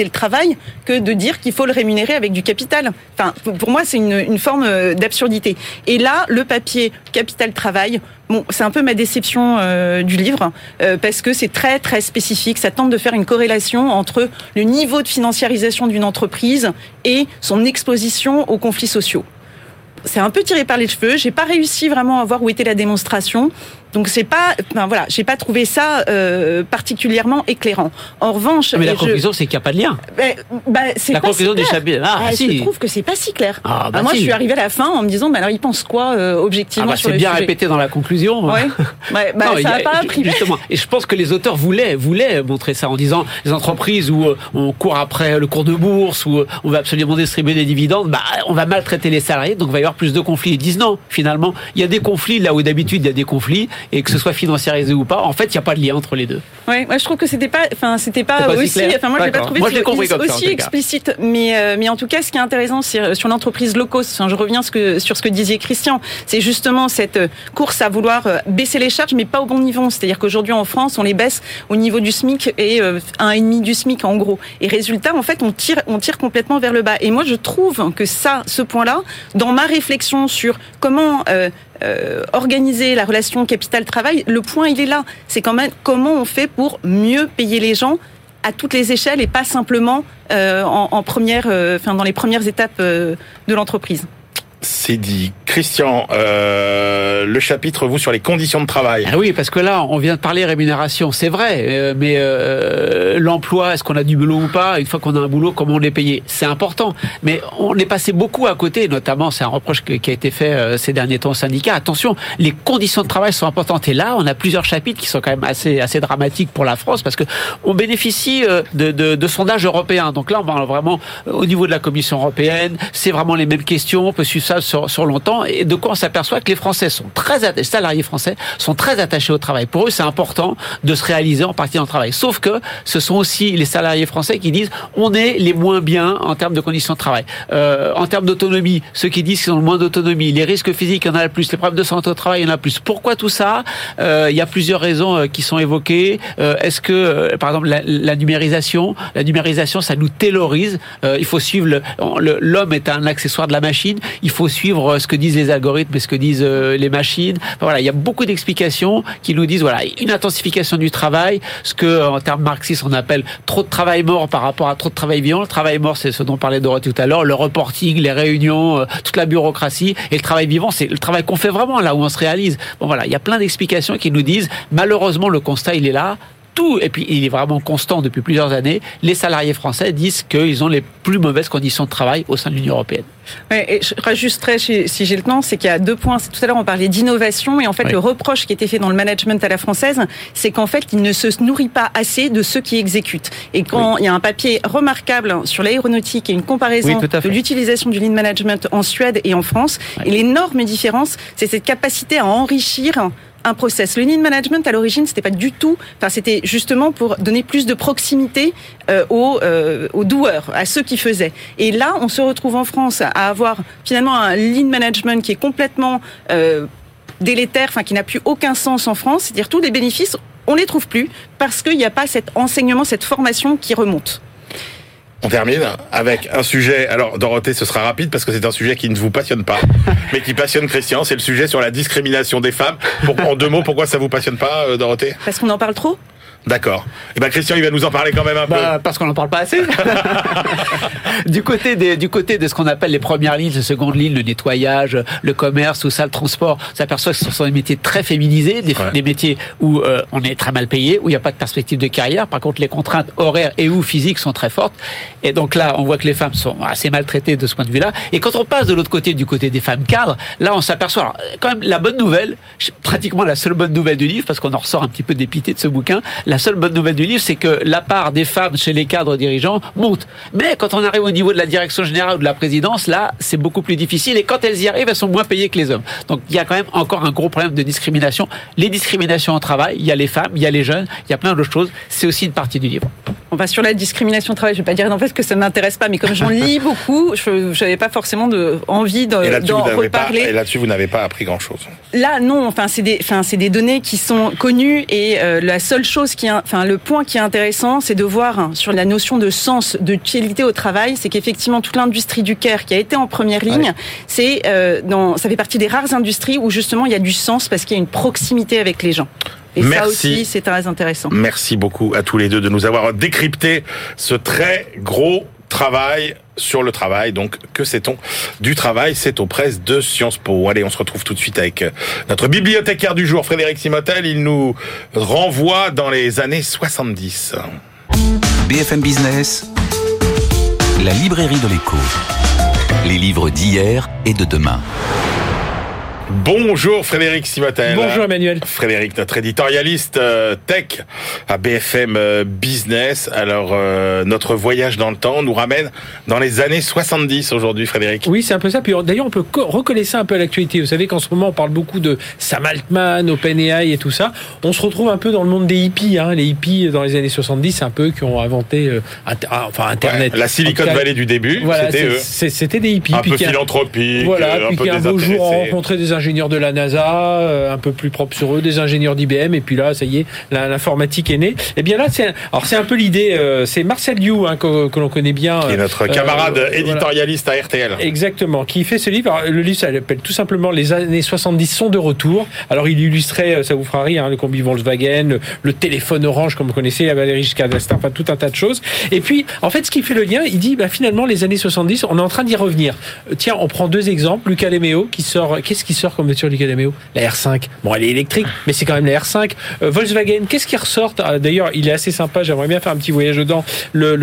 le travail que de dire qu'il faut le rémunérer avec du capital. Enfin, pour moi, c'est une, une forme euh, d'absurdité. Et là, le papier capital-travail, Bon, c'est un peu ma déception euh, du livre euh, parce que c'est très très spécifique. Ça tente de faire une corrélation entre le niveau de financiarisation d'une entreprise et son exposition aux conflits sociaux. C'est un peu tiré par les cheveux. J'ai pas réussi vraiment à voir où était la démonstration. Donc c'est pas, enfin, voilà, j'ai pas trouvé ça euh, particulièrement éclairant. En revanche, mais la conclusion c'est qu'il n'y a pas de lien. Ben, ben, la conclusion du chapitre. Ah, ah, si. Je trouve que c'est pas si clair. Ah, bah, moi, je suis arrivée à la fin en me disant, ben alors il pense quoi euh, objectivement ah, bah, C'est bien répété dans la conclusion. Ouais. ouais bah, ça n'a pas appris. Justement. Et je pense que les auteurs voulaient voulaient montrer ça en disant les entreprises où euh, on court après le cours de bourse où on va absolument distribuer des dividendes, bah on va maltraiter les salariés, donc il va y avoir plus de conflits. Ils disent non. Finalement, il y a des conflits là où d'habitude il y a des conflits et que ce soit financiarisé ou pas, en fait, il n'y a pas de lien entre les deux. Ouais, moi je trouve que c'était pas, enfin c'était pas, aussi, enfin moi j'ai pas trouvé aussi explicite, mais euh, mais en tout cas, ce qui est intéressant c'est sur l'entreprise low cost. Enfin, je reviens ce que, sur ce que disait Christian, c'est justement cette euh, course à vouloir euh, baisser les charges, mais pas au bon niveau. C'est-à-dire qu'aujourd'hui en France, on les baisse au niveau du SMIC et un et demi du SMIC en gros. Et résultat, en fait, on tire, on tire complètement vers le bas. Et moi, je trouve que ça, ce point-là, dans ma réflexion sur comment euh, organiser la relation capital-travail, le point il est là. C'est quand même comment on fait pour mieux payer les gens à toutes les échelles et pas simplement euh, en, première, euh, enfin dans les premières étapes de l'entreprise. C'est dit. Christian, euh, le chapitre, vous, sur les conditions de travail. Ah oui, parce que là, on vient de parler rémunération, c'est vrai, euh, mais euh, l'emploi, est-ce qu'on a du boulot ou pas? Une fois qu'on a un boulot, comment on est payé? C'est important. Mais on est passé beaucoup à côté, notamment, c'est un reproche qui a été fait ces derniers temps au syndicat. Attention, les conditions de travail sont importantes. Et là, on a plusieurs chapitres qui sont quand même assez, assez dramatiques pour la France, parce que on bénéficie de, de, de sondages européens. Donc là, on va vraiment, au niveau de la Commission européenne, c'est vraiment les mêmes questions, on peut suivre sur, longtemps. Et de quoi on s'aperçoit que les Français sont très les salariés français sont très attachés au travail. Pour eux, c'est important de se réaliser en partie dans le travail. Sauf que ce sont aussi les salariés français qui disent on est les moins bien en termes de conditions de travail. Euh, en termes d'autonomie, ceux qui disent qu'ils ont le moins d'autonomie, les risques physiques, il y en a le plus, les problèmes de santé au travail, il y en a plus. Pourquoi tout ça? Euh, Il y a plusieurs raisons euh, qui sont évoquées. Est-ce que, par exemple, la, la, numérisation, la numérisation, ça nous taylorise. il faut suivre l'homme est un accessoire de la machine. Il faut suivre ce que disent les algorithmes et ce que disent euh, les machines. voilà, il y a beaucoup d'explications qui nous disent voilà une intensification du travail, ce que en termes marxistes on appelle trop de travail mort par rapport à trop de travail vivant. Le travail mort, c'est ce dont parlait Dorothée tout à l'heure, le reporting, les réunions, euh, toute la bureaucratie, et le travail vivant, c'est le travail qu'on fait vraiment là où on se réalise. Bon voilà, il y a plein d'explications qui nous disent malheureusement le constat il est là tout, et puis il est vraiment constant depuis plusieurs années, les salariés français disent qu'ils ont les plus mauvaises conditions de travail au sein de l'Union européenne. et je rajusterais, si j'ai le temps, c'est qu'il y a deux points. Tout à l'heure, on parlait d'innovation, et en fait, le reproche qui était fait dans le management à la française, c'est qu'en fait, il ne se nourrit pas assez de ceux qui exécutent. Et quand il y a un papier remarquable sur l'aéronautique et une comparaison de l'utilisation du lean management en Suède et en France, et l'énorme différence, c'est cette capacité à enrichir un process. Le lean management à l'origine, c'était pas du tout. Enfin, c'était justement pour donner plus de proximité euh, aux, euh, aux doueurs, à ceux qui faisaient. Et là, on se retrouve en France à avoir finalement un lean management qui est complètement euh, délétère, enfin qui n'a plus aucun sens en France. C'est-à-dire tous les bénéfices, on les trouve plus parce qu'il n'y a pas cet enseignement, cette formation qui remonte. On termine avec un sujet. Alors, Dorothée, ce sera rapide parce que c'est un sujet qui ne vous passionne pas, mais qui passionne Christian. C'est le sujet sur la discrimination des femmes. en deux mots, pourquoi ça vous passionne pas, euh, Dorothée? Parce qu'on en parle trop? D'accord. Et eh ben Christian, il va nous en parler quand même un bah, peu. Parce qu'on n'en parle pas assez. du côté des, du côté de ce qu'on appelle les premières lignes, les secondes lignes, le nettoyage, le commerce, tout ça, le transport, on s'aperçoit que ce sont des métiers très féminisés, des, métiers où euh, on est très mal payé, où il n'y a pas de perspective de carrière. Par contre, les contraintes horaires et ou physiques sont très fortes. Et donc là, on voit que les femmes sont assez maltraitées de ce point de vue-là. Et quand on passe de l'autre côté, du côté des femmes cadres, là, on s'aperçoit. quand même, la bonne nouvelle, pratiquement la seule bonne nouvelle du livre, parce qu'on en ressort un petit peu dépité de ce bouquin la seule bonne nouvelle du livre, c'est que la part des femmes chez les cadres dirigeants monte. Mais quand on arrive au niveau de la direction générale ou de la présidence, là, c'est beaucoup plus difficile. Et quand elles y arrivent, elles sont moins payées que les hommes. Donc il y a quand même encore un gros problème de discrimination. Les discriminations au travail, il y a les femmes, il y a les jeunes, il y a plein d'autres choses. C'est aussi une partie du livre. On va sur la discrimination au travail. Je ne vais pas dire en fait que ça ne m'intéresse pas, mais comme j'en lis beaucoup, je n'avais pas forcément de, envie d'en reparler. et là-dessus, vous n'avez pas appris grand-chose. Là, non. Enfin, c'est des, enfin, c'est des données qui sont connues et euh, la seule chose qui, enfin, le point qui est intéressant, c'est de voir hein, sur la notion de sens, de utilité au travail, c'est qu'effectivement toute l'industrie du care qui a été en première ligne, c'est euh, dans, ça fait partie des rares industries où justement il y a du sens parce qu'il y a une proximité avec les gens. Et Merci. ça aussi, c'est très intéressant. Merci beaucoup à tous les deux de nous avoir décrypté ce très gros travail sur le travail. Donc, que sait-on du travail? C'est aux presses de Sciences Po. Allez, on se retrouve tout de suite avec euh, notre bibliothécaire du jour, Frédéric Simotel. Il nous renvoie dans les années 70. BFM Business, la librairie de l'écho. Les livres d'hier et de demain. Bonjour Frédéric Simotel. Bonjour Emmanuel. Frédéric, notre éditorialiste euh, tech à BFM euh, Business. Alors, euh, notre voyage dans le temps nous ramène dans les années 70 aujourd'hui, Frédéric. Oui, c'est un peu ça. Puis d'ailleurs, on peut recoller ça un peu à l'actualité. Vous savez qu'en ce moment, on parle beaucoup de Sam Altman, OpenAI et tout ça. On se retrouve un peu dans le monde des hippies. Hein. Les hippies, dans les années 70, c'est un peu qui ont inventé ah, enfin, Internet. la Silicon Valley du début, voilà, c'était des hippies. Un peu philanthropique. Voilà, puis un beau jour ont rencontré des ingénieurs de la NASA, euh, un peu plus propre sur eux, des ingénieurs d'IBM, et puis là, ça y est, l'informatique est née. Et eh bien là, c'est alors c'est un peu l'idée. Euh, c'est Marcel Liu hein, que, l'on connaît bien, qui est notre euh, camarade éditorialiste à RTL. Exactement, qui fait ce livre. le livre s'appelle tout simplement Les années 70 sont de retour. Alors il illustrait, ça vous fera rire, hein, le combi Volkswagen, le, téléphone orange comme vous connaissez, la Valérie Giscard d'Estaing, enfin tout un tas de choses. Et puis en fait, ce qui fait le lien, il dit bah, finalement les années 70, on est en train d'y revenir. Tiens, on prend deux exemples. Lucas Lemeo qui sort, qu'est-ce qui sort comme voiture Lucas Lemeo La R5. Bon, elle est électrique, mais c'est quand même la R5. Euh, Volkswagen, qu'est-ce qui ressort ah, D'ailleurs, il est assez sympa. J'aimerais bien faire un petit voyage dedans. Le,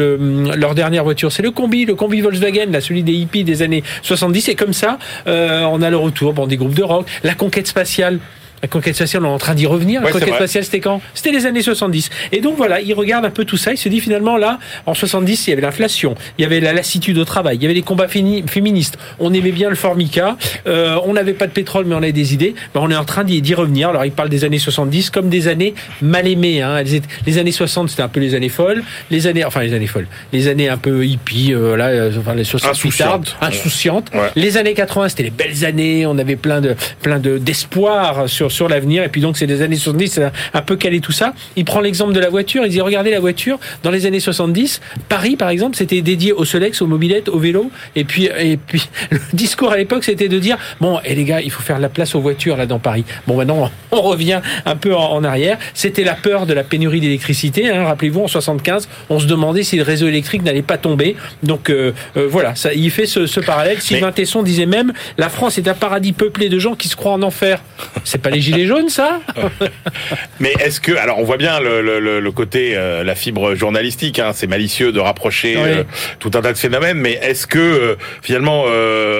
leur dernière voiture, c'est le combi, le combi Volkswagen, là, celui des hippies des années 70. Et comme ça, euh, on a le retour bon, des groupes de rock, la conquête spatiale. La conquête spatiale, on est en train d'y revenir. La conquête spatiale, c'était quand? C'était les années 70. Et donc voilà, il regarde un peu tout ça. Il se dit finalement là, en 70, il y avait l'inflation, il y avait la lassitude au travail, il y avait les combats féministes. On aimait bien le Formica. Euh, on n'avait pas de pétrole, mais on avait des idées. Ben, on est en train d'y revenir. Alors il parle des années 70 comme des années mal aimées. Hein. Les années 60, c'était un peu les années folles. Les années, enfin les années folles, les années un peu hippie, euh, là, euh, enfin les 60 insouciantes. insouciantes. Les années 80, c'était les belles années. On avait plein de plein de d'espoir sur sur, l'avenir. Et puis donc, c'est des années 70, c'est un peu calé tout ça. Il prend l'exemple de la voiture. Il dit, regardez la voiture. Dans les années 70, Paris, par exemple, c'était dédié au Solex, aux mobilettes, au vélo. Et puis, et puis, le discours à l'époque, c'était de dire, bon, et les gars, il faut faire la place aux voitures là dans Paris. Bon, maintenant, on revient un peu en, arrière. C'était la peur de la pénurie d'électricité. Hein. Rappelez-vous, en 75, on se demandait si le réseau électrique n'allait pas tomber. Donc euh, euh, voilà, ça, il fait ce, parallèle. Sylvain Tesson disait même, la France est un paradis peuplé de gens qui se croient en enfer. C'est pas les gilets jaunes, ça? Mais est-ce que, alors on voit bien le, côté, euh, la fibre journalistique, hein, c'est malicieux de rapprocher euh, tout un tas de phénomènes, mais est-ce que euh, finalement,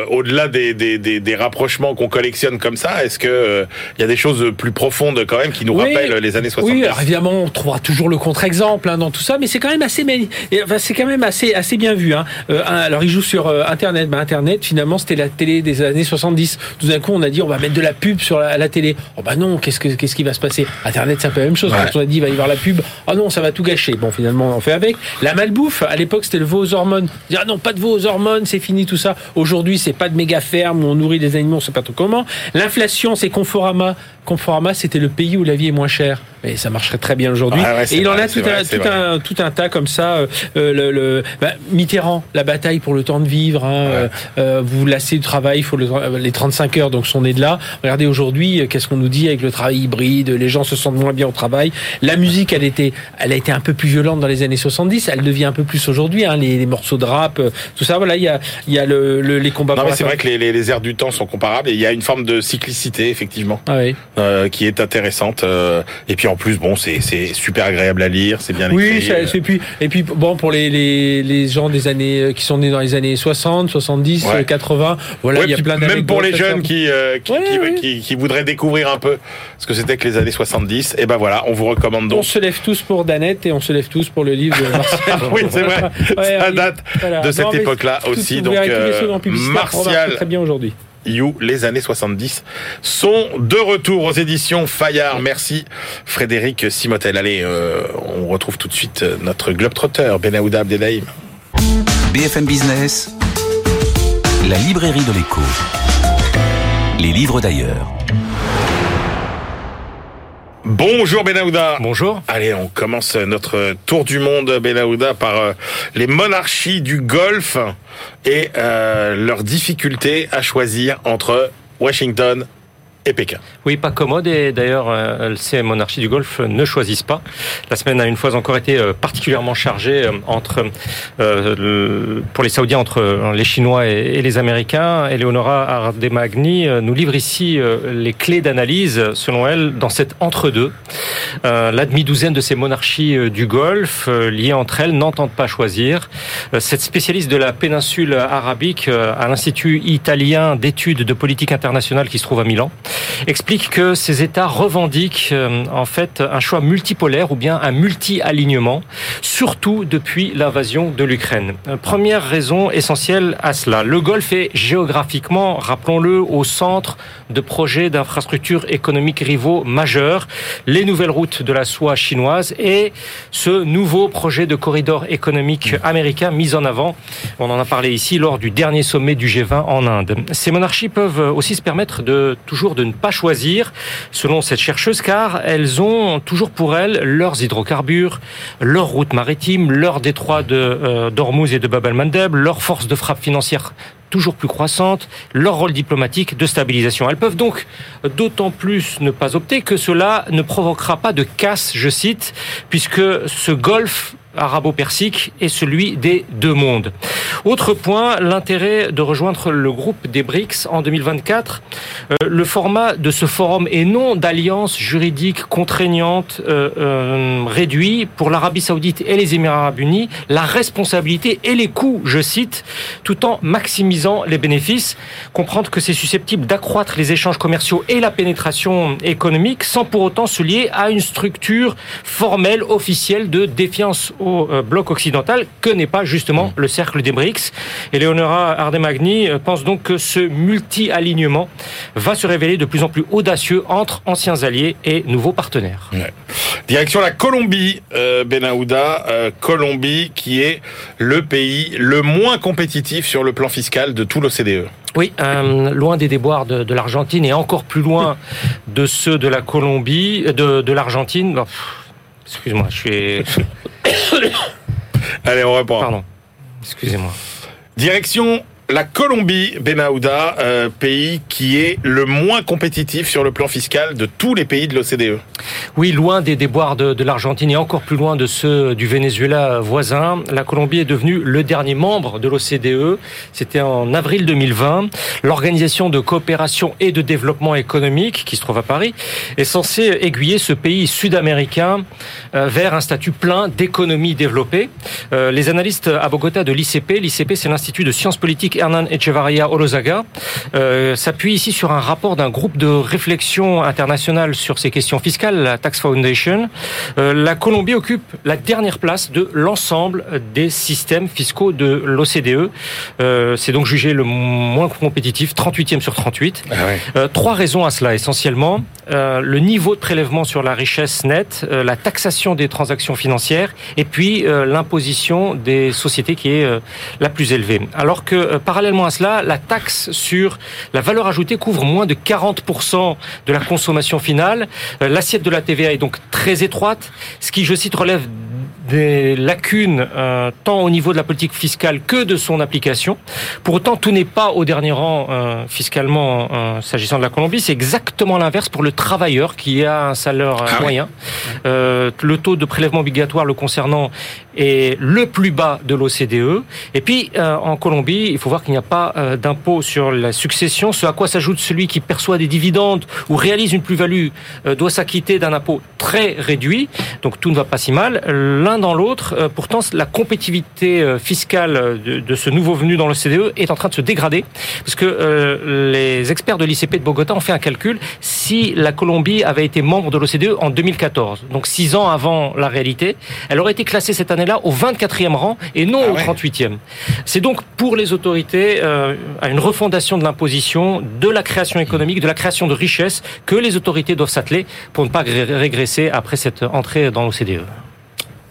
au-delà des, des, rapprochements qu'on collectionne comme ça, est-ce que il y a des choses plus profondes quand même qui nous rappellent les années 60 Oui, évidemment, on trouvera toujours le contre-exemple hein, dans tout ça, mais c'est quand même assez, enfin, c'est quand même assez, assez bien vu. Hein. alors il joue sur Internet, ben, Internet finalement c'était la télé des années 70. Tout d'un coup, on a dit on va mettre de la pub sur la, la télé. Oh bah non, qu'est-ce, que, qu'est-ce qui va se passer? Internet, c'est un peu la même chose. Quand on a dit, il va y avoir la pub, oh non, ça va tout gâcher. Bon, finalement, on fait avec. La malbouffe, à l'époque, c'était le veau aux hormones. Dire, ah non, pas de veau aux hormones, c'est fini tout ça. Aujourd'hui, c'est pas de méga ferme où on nourrit des animaux, on sait pas trop comment. L'inflation, c'est Conforama. Conforama, c'était le pays où la vie est moins chère. Mais ça marcherait très bien aujourd'hui. et il en a tout, un, tout, un, tout, un, tas comme ça. Euh, le, le bah, Mitterrand, la bataille pour le temps de vivre. Hein, euh, euh, vous lassez du travail, il faut les 35 heures, donc son nez de là. Regardez aujourd'hui, qu'est-ce qu'on nous dit avec le travail hybride Les gens se sentent moins bien au travail. La musique, elle était, elle a été un peu plus violente dans les années 70. Elle devient un peu plus aujourd'hui. Hein, les, morceaux de rap, tout ça. Voilà, il y a, il y a le, les combats. Non, mais c'est vrai que les, les, airs du temps sont comparables et il y a une forme de cyclicité, effectivement, ah oui. qui est intéressante. et puis en plus, bon, c'est super agréable à lire, c'est bien écrit. Oui, et puis et puis bon pour les, les, les gens des années euh, qui sont nés dans les années 60, 70, 80, voilà, il y a plein Même pour les jeunes qui euh, qui, qui, qui, voudraient découvrir un peu ce que c'était que les années 70, et ben voilà, on vous recommande donc. On se lève tous pour Danette et on se lève tous pour le livre de Martial. oui, c'est vrai. Ça date de cette époque-là aussi. donc euh, Martial. Très bien aujourd'hui. You, les années 70 sont de retour aux éditions Fayard. Merci Frédéric Simotel. Allez, euh, on retrouve tout de suite notre globetrotter Benaouda Abdelhaim. BFM Business, la librairie de l'écho. Les livres d'ailleurs. Bonjour Benahouda. Bonjour. Allez, on commence notre tour du monde Benahouda par euh, les monarchies du Golfe et euh, leur difficulté à choisir entre Washington Oui, pas commode et d'ailleurs euh, ces monarchies du Golfe ne choisissent pas. La semaine a une fois encore été euh, particulièrement chargée euh, entre pour les Saoudiens entre les Chinois et les Américains. Eleonora Ardemagni nous livre ici les clés d'analyse selon elle dans cet entre-deux. La demi-douzaine de ces monarchies du Golfe liées entre elles n'entendent pas choisir. Cette spécialiste de la péninsule arabique à l'Institut italien d'études de politique internationale qui se trouve à Milan explique que ces États revendiquent euh, en fait un choix multipolaire ou bien un multi-alignement, surtout depuis l'invasion de l'Ukraine. Euh, première raison essentielle à cela, le Golfe est géographiquement, rappelons-le, au centre de projets d'infrastructures économiques rivaux majeurs, les nouvelles routes de la soie chinoise et ce nouveau projet de corridor économique américain mis en avant. On en a parlé ici lors du dernier sommet du G20 en Inde. Ces monarchies peuvent aussi se permettre de toujours de ne pas choisir, selon cette chercheuse, car elles ont toujours pour elles leurs hydrocarbures, leurs routes maritimes, leurs détroits de euh, d'Ormuz et de Bab el-Mandeb, leurs forces de frappe financière toujours plus croissantes, leur rôle diplomatique de stabilisation. Elles peuvent donc d'autant plus ne pas opter que cela ne provoquera pas de casse, je cite, puisque ce golfe arabo-persique est celui des deux mondes. Autre point, l'intérêt de rejoindre le groupe des BRICS en 2024. Euh, le format de ce forum est non d'alliance juridique contraignante euh, euh, réduit pour l'Arabie saoudite et les Émirats arabes unis la responsabilité et les coûts, je cite, tout en maximisant les bénéfices. Comprendre que c'est susceptible d'accroître les échanges commerciaux et la pénétration économique sans pour autant se lier à une structure formelle, officielle de défiance au euh, bloc occidental que n'est pas justement mm. le cercle des BRICS. Et Leonora Ardemagni euh, pense donc que ce multi-alignement va se révéler de plus en plus audacieux entre anciens alliés et nouveaux partenaires. Direction la Colombie, euh, Benahouda, Colombie qui est le pays le moins compétitif sur le plan fiscal de tout l'OCDE. Oui, loin des déboires de, l'Argentine et encore plus loin de ceux de la Colombie, de, de l'Argentine. Excuse-moi, je suis. Allez, on reprend. Pardon. Excusez-moi. Direction la Colombie, Benahouda, euh, pays qui est le moins compétitif sur le plan fiscal de tous les pays de l'OCDE. Oui, loin des déboires de, l'Argentine et encore plus loin de ceux du Venezuela voisin, la Colombie est devenue le dernier membre de l'OCDE. C'était en avril 2020. L'Organisation de coopération et de développement économique, qui se trouve à Paris, est censée aiguiller ce pays sud-américain euh, vers un statut plein d'économie développée. Euh, les analystes à Bogota de l'ICP, l'ICP c'est l'Institut de sciences politiques Hernan Echevarria Olozaga euh, s'appuie ici sur un rapport d'un groupe de réflexion internationale sur ces questions fiscales, la Tax Foundation. Euh, la Colombie occupe la dernière place de l'ensemble des systèmes fiscaux de l'OCDE. Euh, c'est donc jugé le moins compétitif, 38e sur 38. Ah trois raisons à cela essentiellement. le niveau de prélèvement sur la richesse nette, la taxation des transactions financières et puis l'imposition des sociétés qui est la plus élevée. Alors que parallèlement à cela, la taxe sur la valeur ajoutée couvre moins de 40% de la consommation finale. Euh, l'assiette de la TVA est donc très étroite, ce qui, je cite, relève des lacunes euh, tant au niveau de la politique fiscale que de son application. Pour autant, tout n'est pas au dernier rang euh, fiscalement euh, s'agissant de la Colombie. C'est exactement l'inverse pour le travailleur qui a un salaire ah moyen. le taux de prélèvement obligatoire le concernant est le plus bas de l'OCDE. Et puis, en Colombie, il faut voir qu'il n'y a pas d'impôt sur la succession, ce à quoi s'ajoute celui qui perçoit des dividendes ou réalise une plus-value doit s'acquitter d'un impôt très réduit. Donc tout ne va pas si mal. L'un dans l'autre. Euh, pourtant, la compétitivité euh, fiscale de, ce nouveau venu dans le CDE est en train de se dégrader, parce que euh, les experts de l'ICP de Bogota ont fait un calcul. Si la Colombie avait été membre de l'OCDE en 2014, donc six ans avant la réalité, elle aurait été classée cette année-là au 24e rang et non ah au 38e. C'est donc pour les autorités à une refondation de l'imposition, de la création économique, de la création de richesses que les autorités doivent s'atteler pour ne pas régresser après cette entrée dans l'OCDE.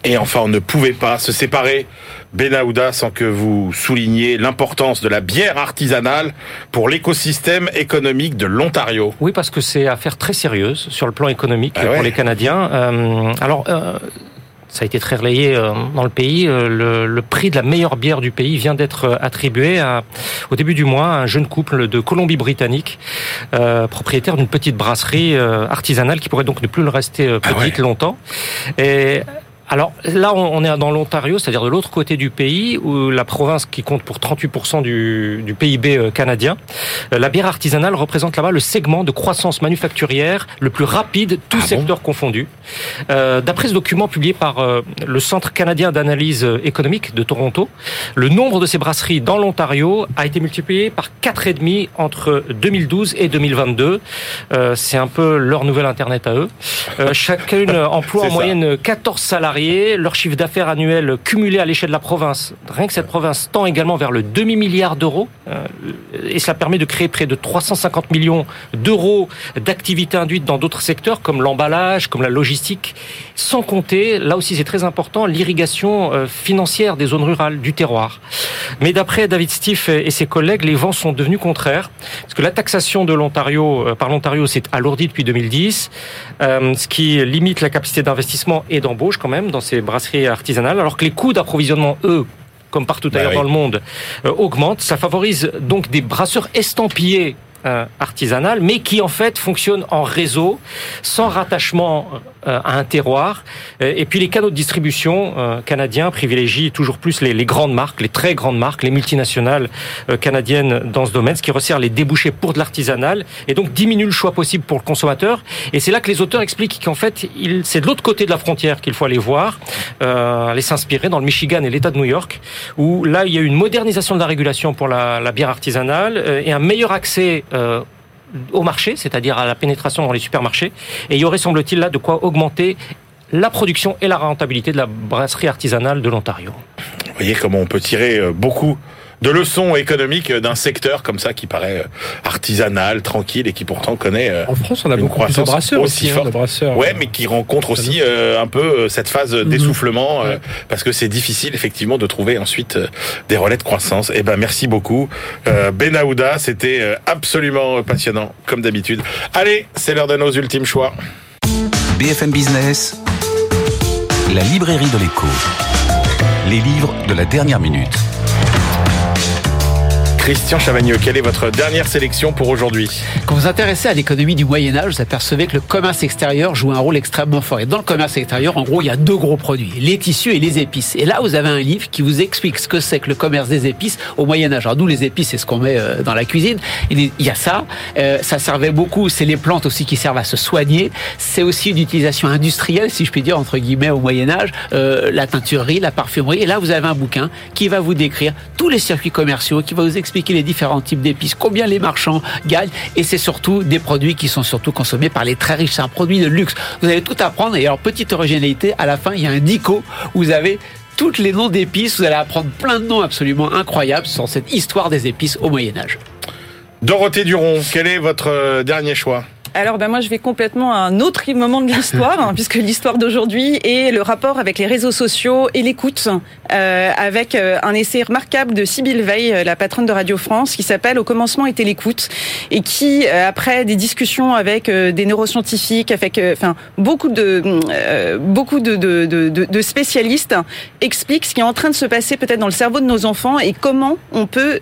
Et enfin, on ne pouvait pas se séparer, Benahouda, sans que vous souligniez l'importance de la bière artisanale pour l'écosystème économique de l'Ontario. Oui, parce que c'est affaire très sérieuse sur le plan économique ah pour les Canadiens. Euh, alors, euh, ça a été très relayé euh, dans le pays. Le, le, prix de la meilleure bière du pays vient d'être attribué à, au début du mois à un jeune couple de Colombie-Britannique, propriétaire d'une petite brasserie artisanale qui pourrait donc ne plus le rester ah petite longtemps. Et alors là, on est dans l'Ontario, c'est-à-dire de l'autre côté du pays, où la province qui compte pour 38% du, du, PIB euh, canadien, euh, la bière artisanale représente là-bas le segment de croissance manufacturière le plus rapide, tous ah secteurs confondus. Euh, D'après ce document publié par euh, le Centre canadien d'analyse économique de Toronto, le nombre de ces brasseries dans l'Ontario a été multiplié par 4,5 entre 2012 et 2022. Euh, C'est un peu leur nouvel Internet à eux. chacune emploie en moyenne 14 salariés leur chiffre d'affaires annuel cumulé à l'échelle de la province, rien que cette province tend également vers le demi-milliard d'euros, euh, et cela permet de créer près de 350 millions d'euros d'activités induites dans d'autres secteurs comme l'emballage, comme la logistique, sans compter, là aussi c'est très important, l'irrigation euh, financière des zones rurales, du terroir. Mais d'après David Stiff et ses collègues, les vents sont devenus contraires, parce que la taxation de l'Ontario euh, par l'Ontario s'est alourdie depuis 2010, ce qui limite la capacité d'investissement et d'embauche quand même dans ces brasseries artisanales, alors que les coûts d'approvisionnement, eux, comme partout bah ailleurs dans le monde, euh, augmentent. Ça favorise donc des brasseurs estampillés euh, artisanales, mais qui en fait fonctionnent en réseau, sans rattachement à un terroir. Euh, et puis les canaux de distribution euh, canadiens privilégient toujours plus les, grandes marques, les très grandes marques, les multinationales canadiennes dans ce domaine, ce qui resserre les débouchés pour de l'artisanal et donc diminue le choix possible pour le consommateur. Et c'est là que les auteurs expliquent qu'en fait, c'est de l'autre côté de la frontière qu'il faut aller voir, aller s'inspirer dans le Michigan et l'État de New York, où là il y a eu une modernisation de la régulation pour la, la bière artisanale et un meilleur accès au marché, c'est-à-dire à la pénétration dans les supermarchés. Et il y aurait, semble-t-il, là de quoi augmenter la production et la rentabilité de la brasserie artisanale de l'Ontario. Vous voyez comment on peut tirer euh, beaucoup de leçons économiques d'un secteur comme ça qui paraît euh, artisanal, tranquille et qui pourtant connaît euh, en France on a beaucoup de brasseurs aussi, hein, de brasseurs. Ouais, mais qui rencontre aussi euh, un peu cette phase mhm. d'essoufflement parce que c'est difficile effectivement de trouver ensuite des relais de croissance. Et eh ben merci beaucoup Benahouda, c'était absolument passionnant comme d'habitude. Allez, c'est l'heure de nos ultimes choix. BFM Business, la librairie de l'écho. Les livres de la dernière minute. Christian Chavagneux, quelle est votre dernière sélection pour aujourd'hui Quand vous intéressez à l'économie du Moyen Âge, vous apercevez que le commerce extérieur joue un rôle extrêmement fort. Et dans le commerce extérieur, en gros, il y a deux gros produits, les tissus et les épices. Et là, vous avez un livre qui vous explique ce que c'est que le commerce des épices au Moyen Âge. Alors nous, les épices, c'est ce qu'on met euh, dans la cuisine. Il y a ça. Euh, ça servait beaucoup. C'est les plantes aussi qui servent à se soigner. C'est aussi une utilisation industrielle, si je puis dire entre guillemets, au Moyen Âge. Euh, la teinturerie, la parfumerie. Et là, vous avez un bouquin qui va vous décrire tous les circuits commerciaux, qui va vous expliquer les différents types d'épices, combien les marchands gagnent, et c'est surtout des produits qui sont surtout consommés par les très riches. C'est un produit de luxe. Vous allez tout apprendre, et alors petite originalité, à la fin, il y a un dico, où vous avez tous les noms d'épices, vous allez apprendre plein de noms absolument incroyables sur cette histoire des épices au Moyen Âge. Dorothée Duron, quel est votre euh, dernier choix? Alors ben moi je vais complètement à un autre moment de l'histoire, hein, puisque l'histoire d'aujourd'hui est le rapport avec les réseaux sociaux et l'écoute, euh, avec euh, un essai remarquable de Sybille Veil, euh, la patronne de Radio France, qui s'appelle Au commencement était l'écoute, et qui, après des discussions avec des neuroscientifiques, avec enfin beaucoup de beaucoup de, spécialistes, explique ce qui est en train de se passer peut-être dans le cerveau de nos enfants et comment on peut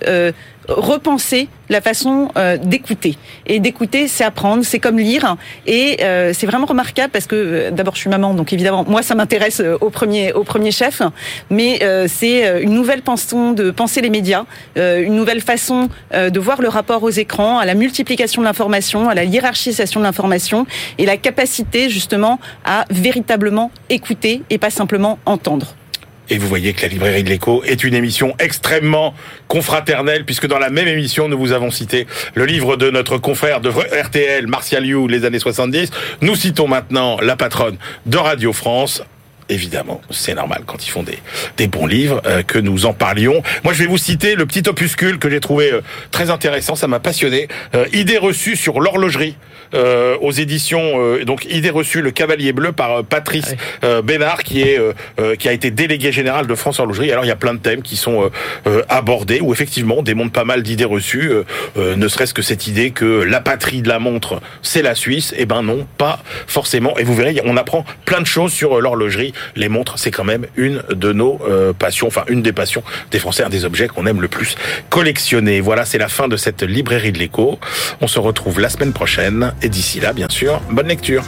repenser la façon euh, d'écouter. Et d'écouter, c'est apprendre, c'est comme lire. Et euh, c'est vraiment remarquable parce que euh, d'abord je suis maman, donc évidemment moi ça m'intéresse au premier au premier chef. Mais c'est une nouvelle façon de penser les médias, une nouvelle façon de voir le rapport aux écrans, à la multiplication de l'information, à la hiérarchisation de l'information et la capacité justement à véritablement écouter et pas simplement entendre. Et vous voyez que la librairie de l'écho est une émission extrêmement confraternelle, puisque dans la même émission, nous vous avons cité le livre de notre confrère de RTL, Martial You, les années 70. Nous citons maintenant la patronne de Radio France, évidemment, c'est normal quand ils font des, bons livres euh, que nous en parlions. Moi, je vais vous citer le petit opuscule que j'ai trouvé euh, très intéressant, ça m'a passionné. Euh, idée reçue sur l'horlogerie aux éditions donc Idées reçues, le Cavalier bleu par Patrice ah Bénard, qui est qui a été délégué général de France Horlogerie. Alors il y a plein de thèmes qui sont abordés où effectivement on démonte pas mal d'idées reçues, ne serait-ce que cette idée que la patrie de la montre c'est la Suisse. Eh ben non, pas forcément. Et vous verrez, on apprend plein de choses sur l'horlogerie. Les montres, c'est quand même une de nos passions, enfin une des passions des Français, un des objets qu'on aime le plus collectionner. Voilà, c'est la fin de cette librairie de l'écho. On se retrouve la semaine prochaine et d'ici là, bien sûr, bonne lecture.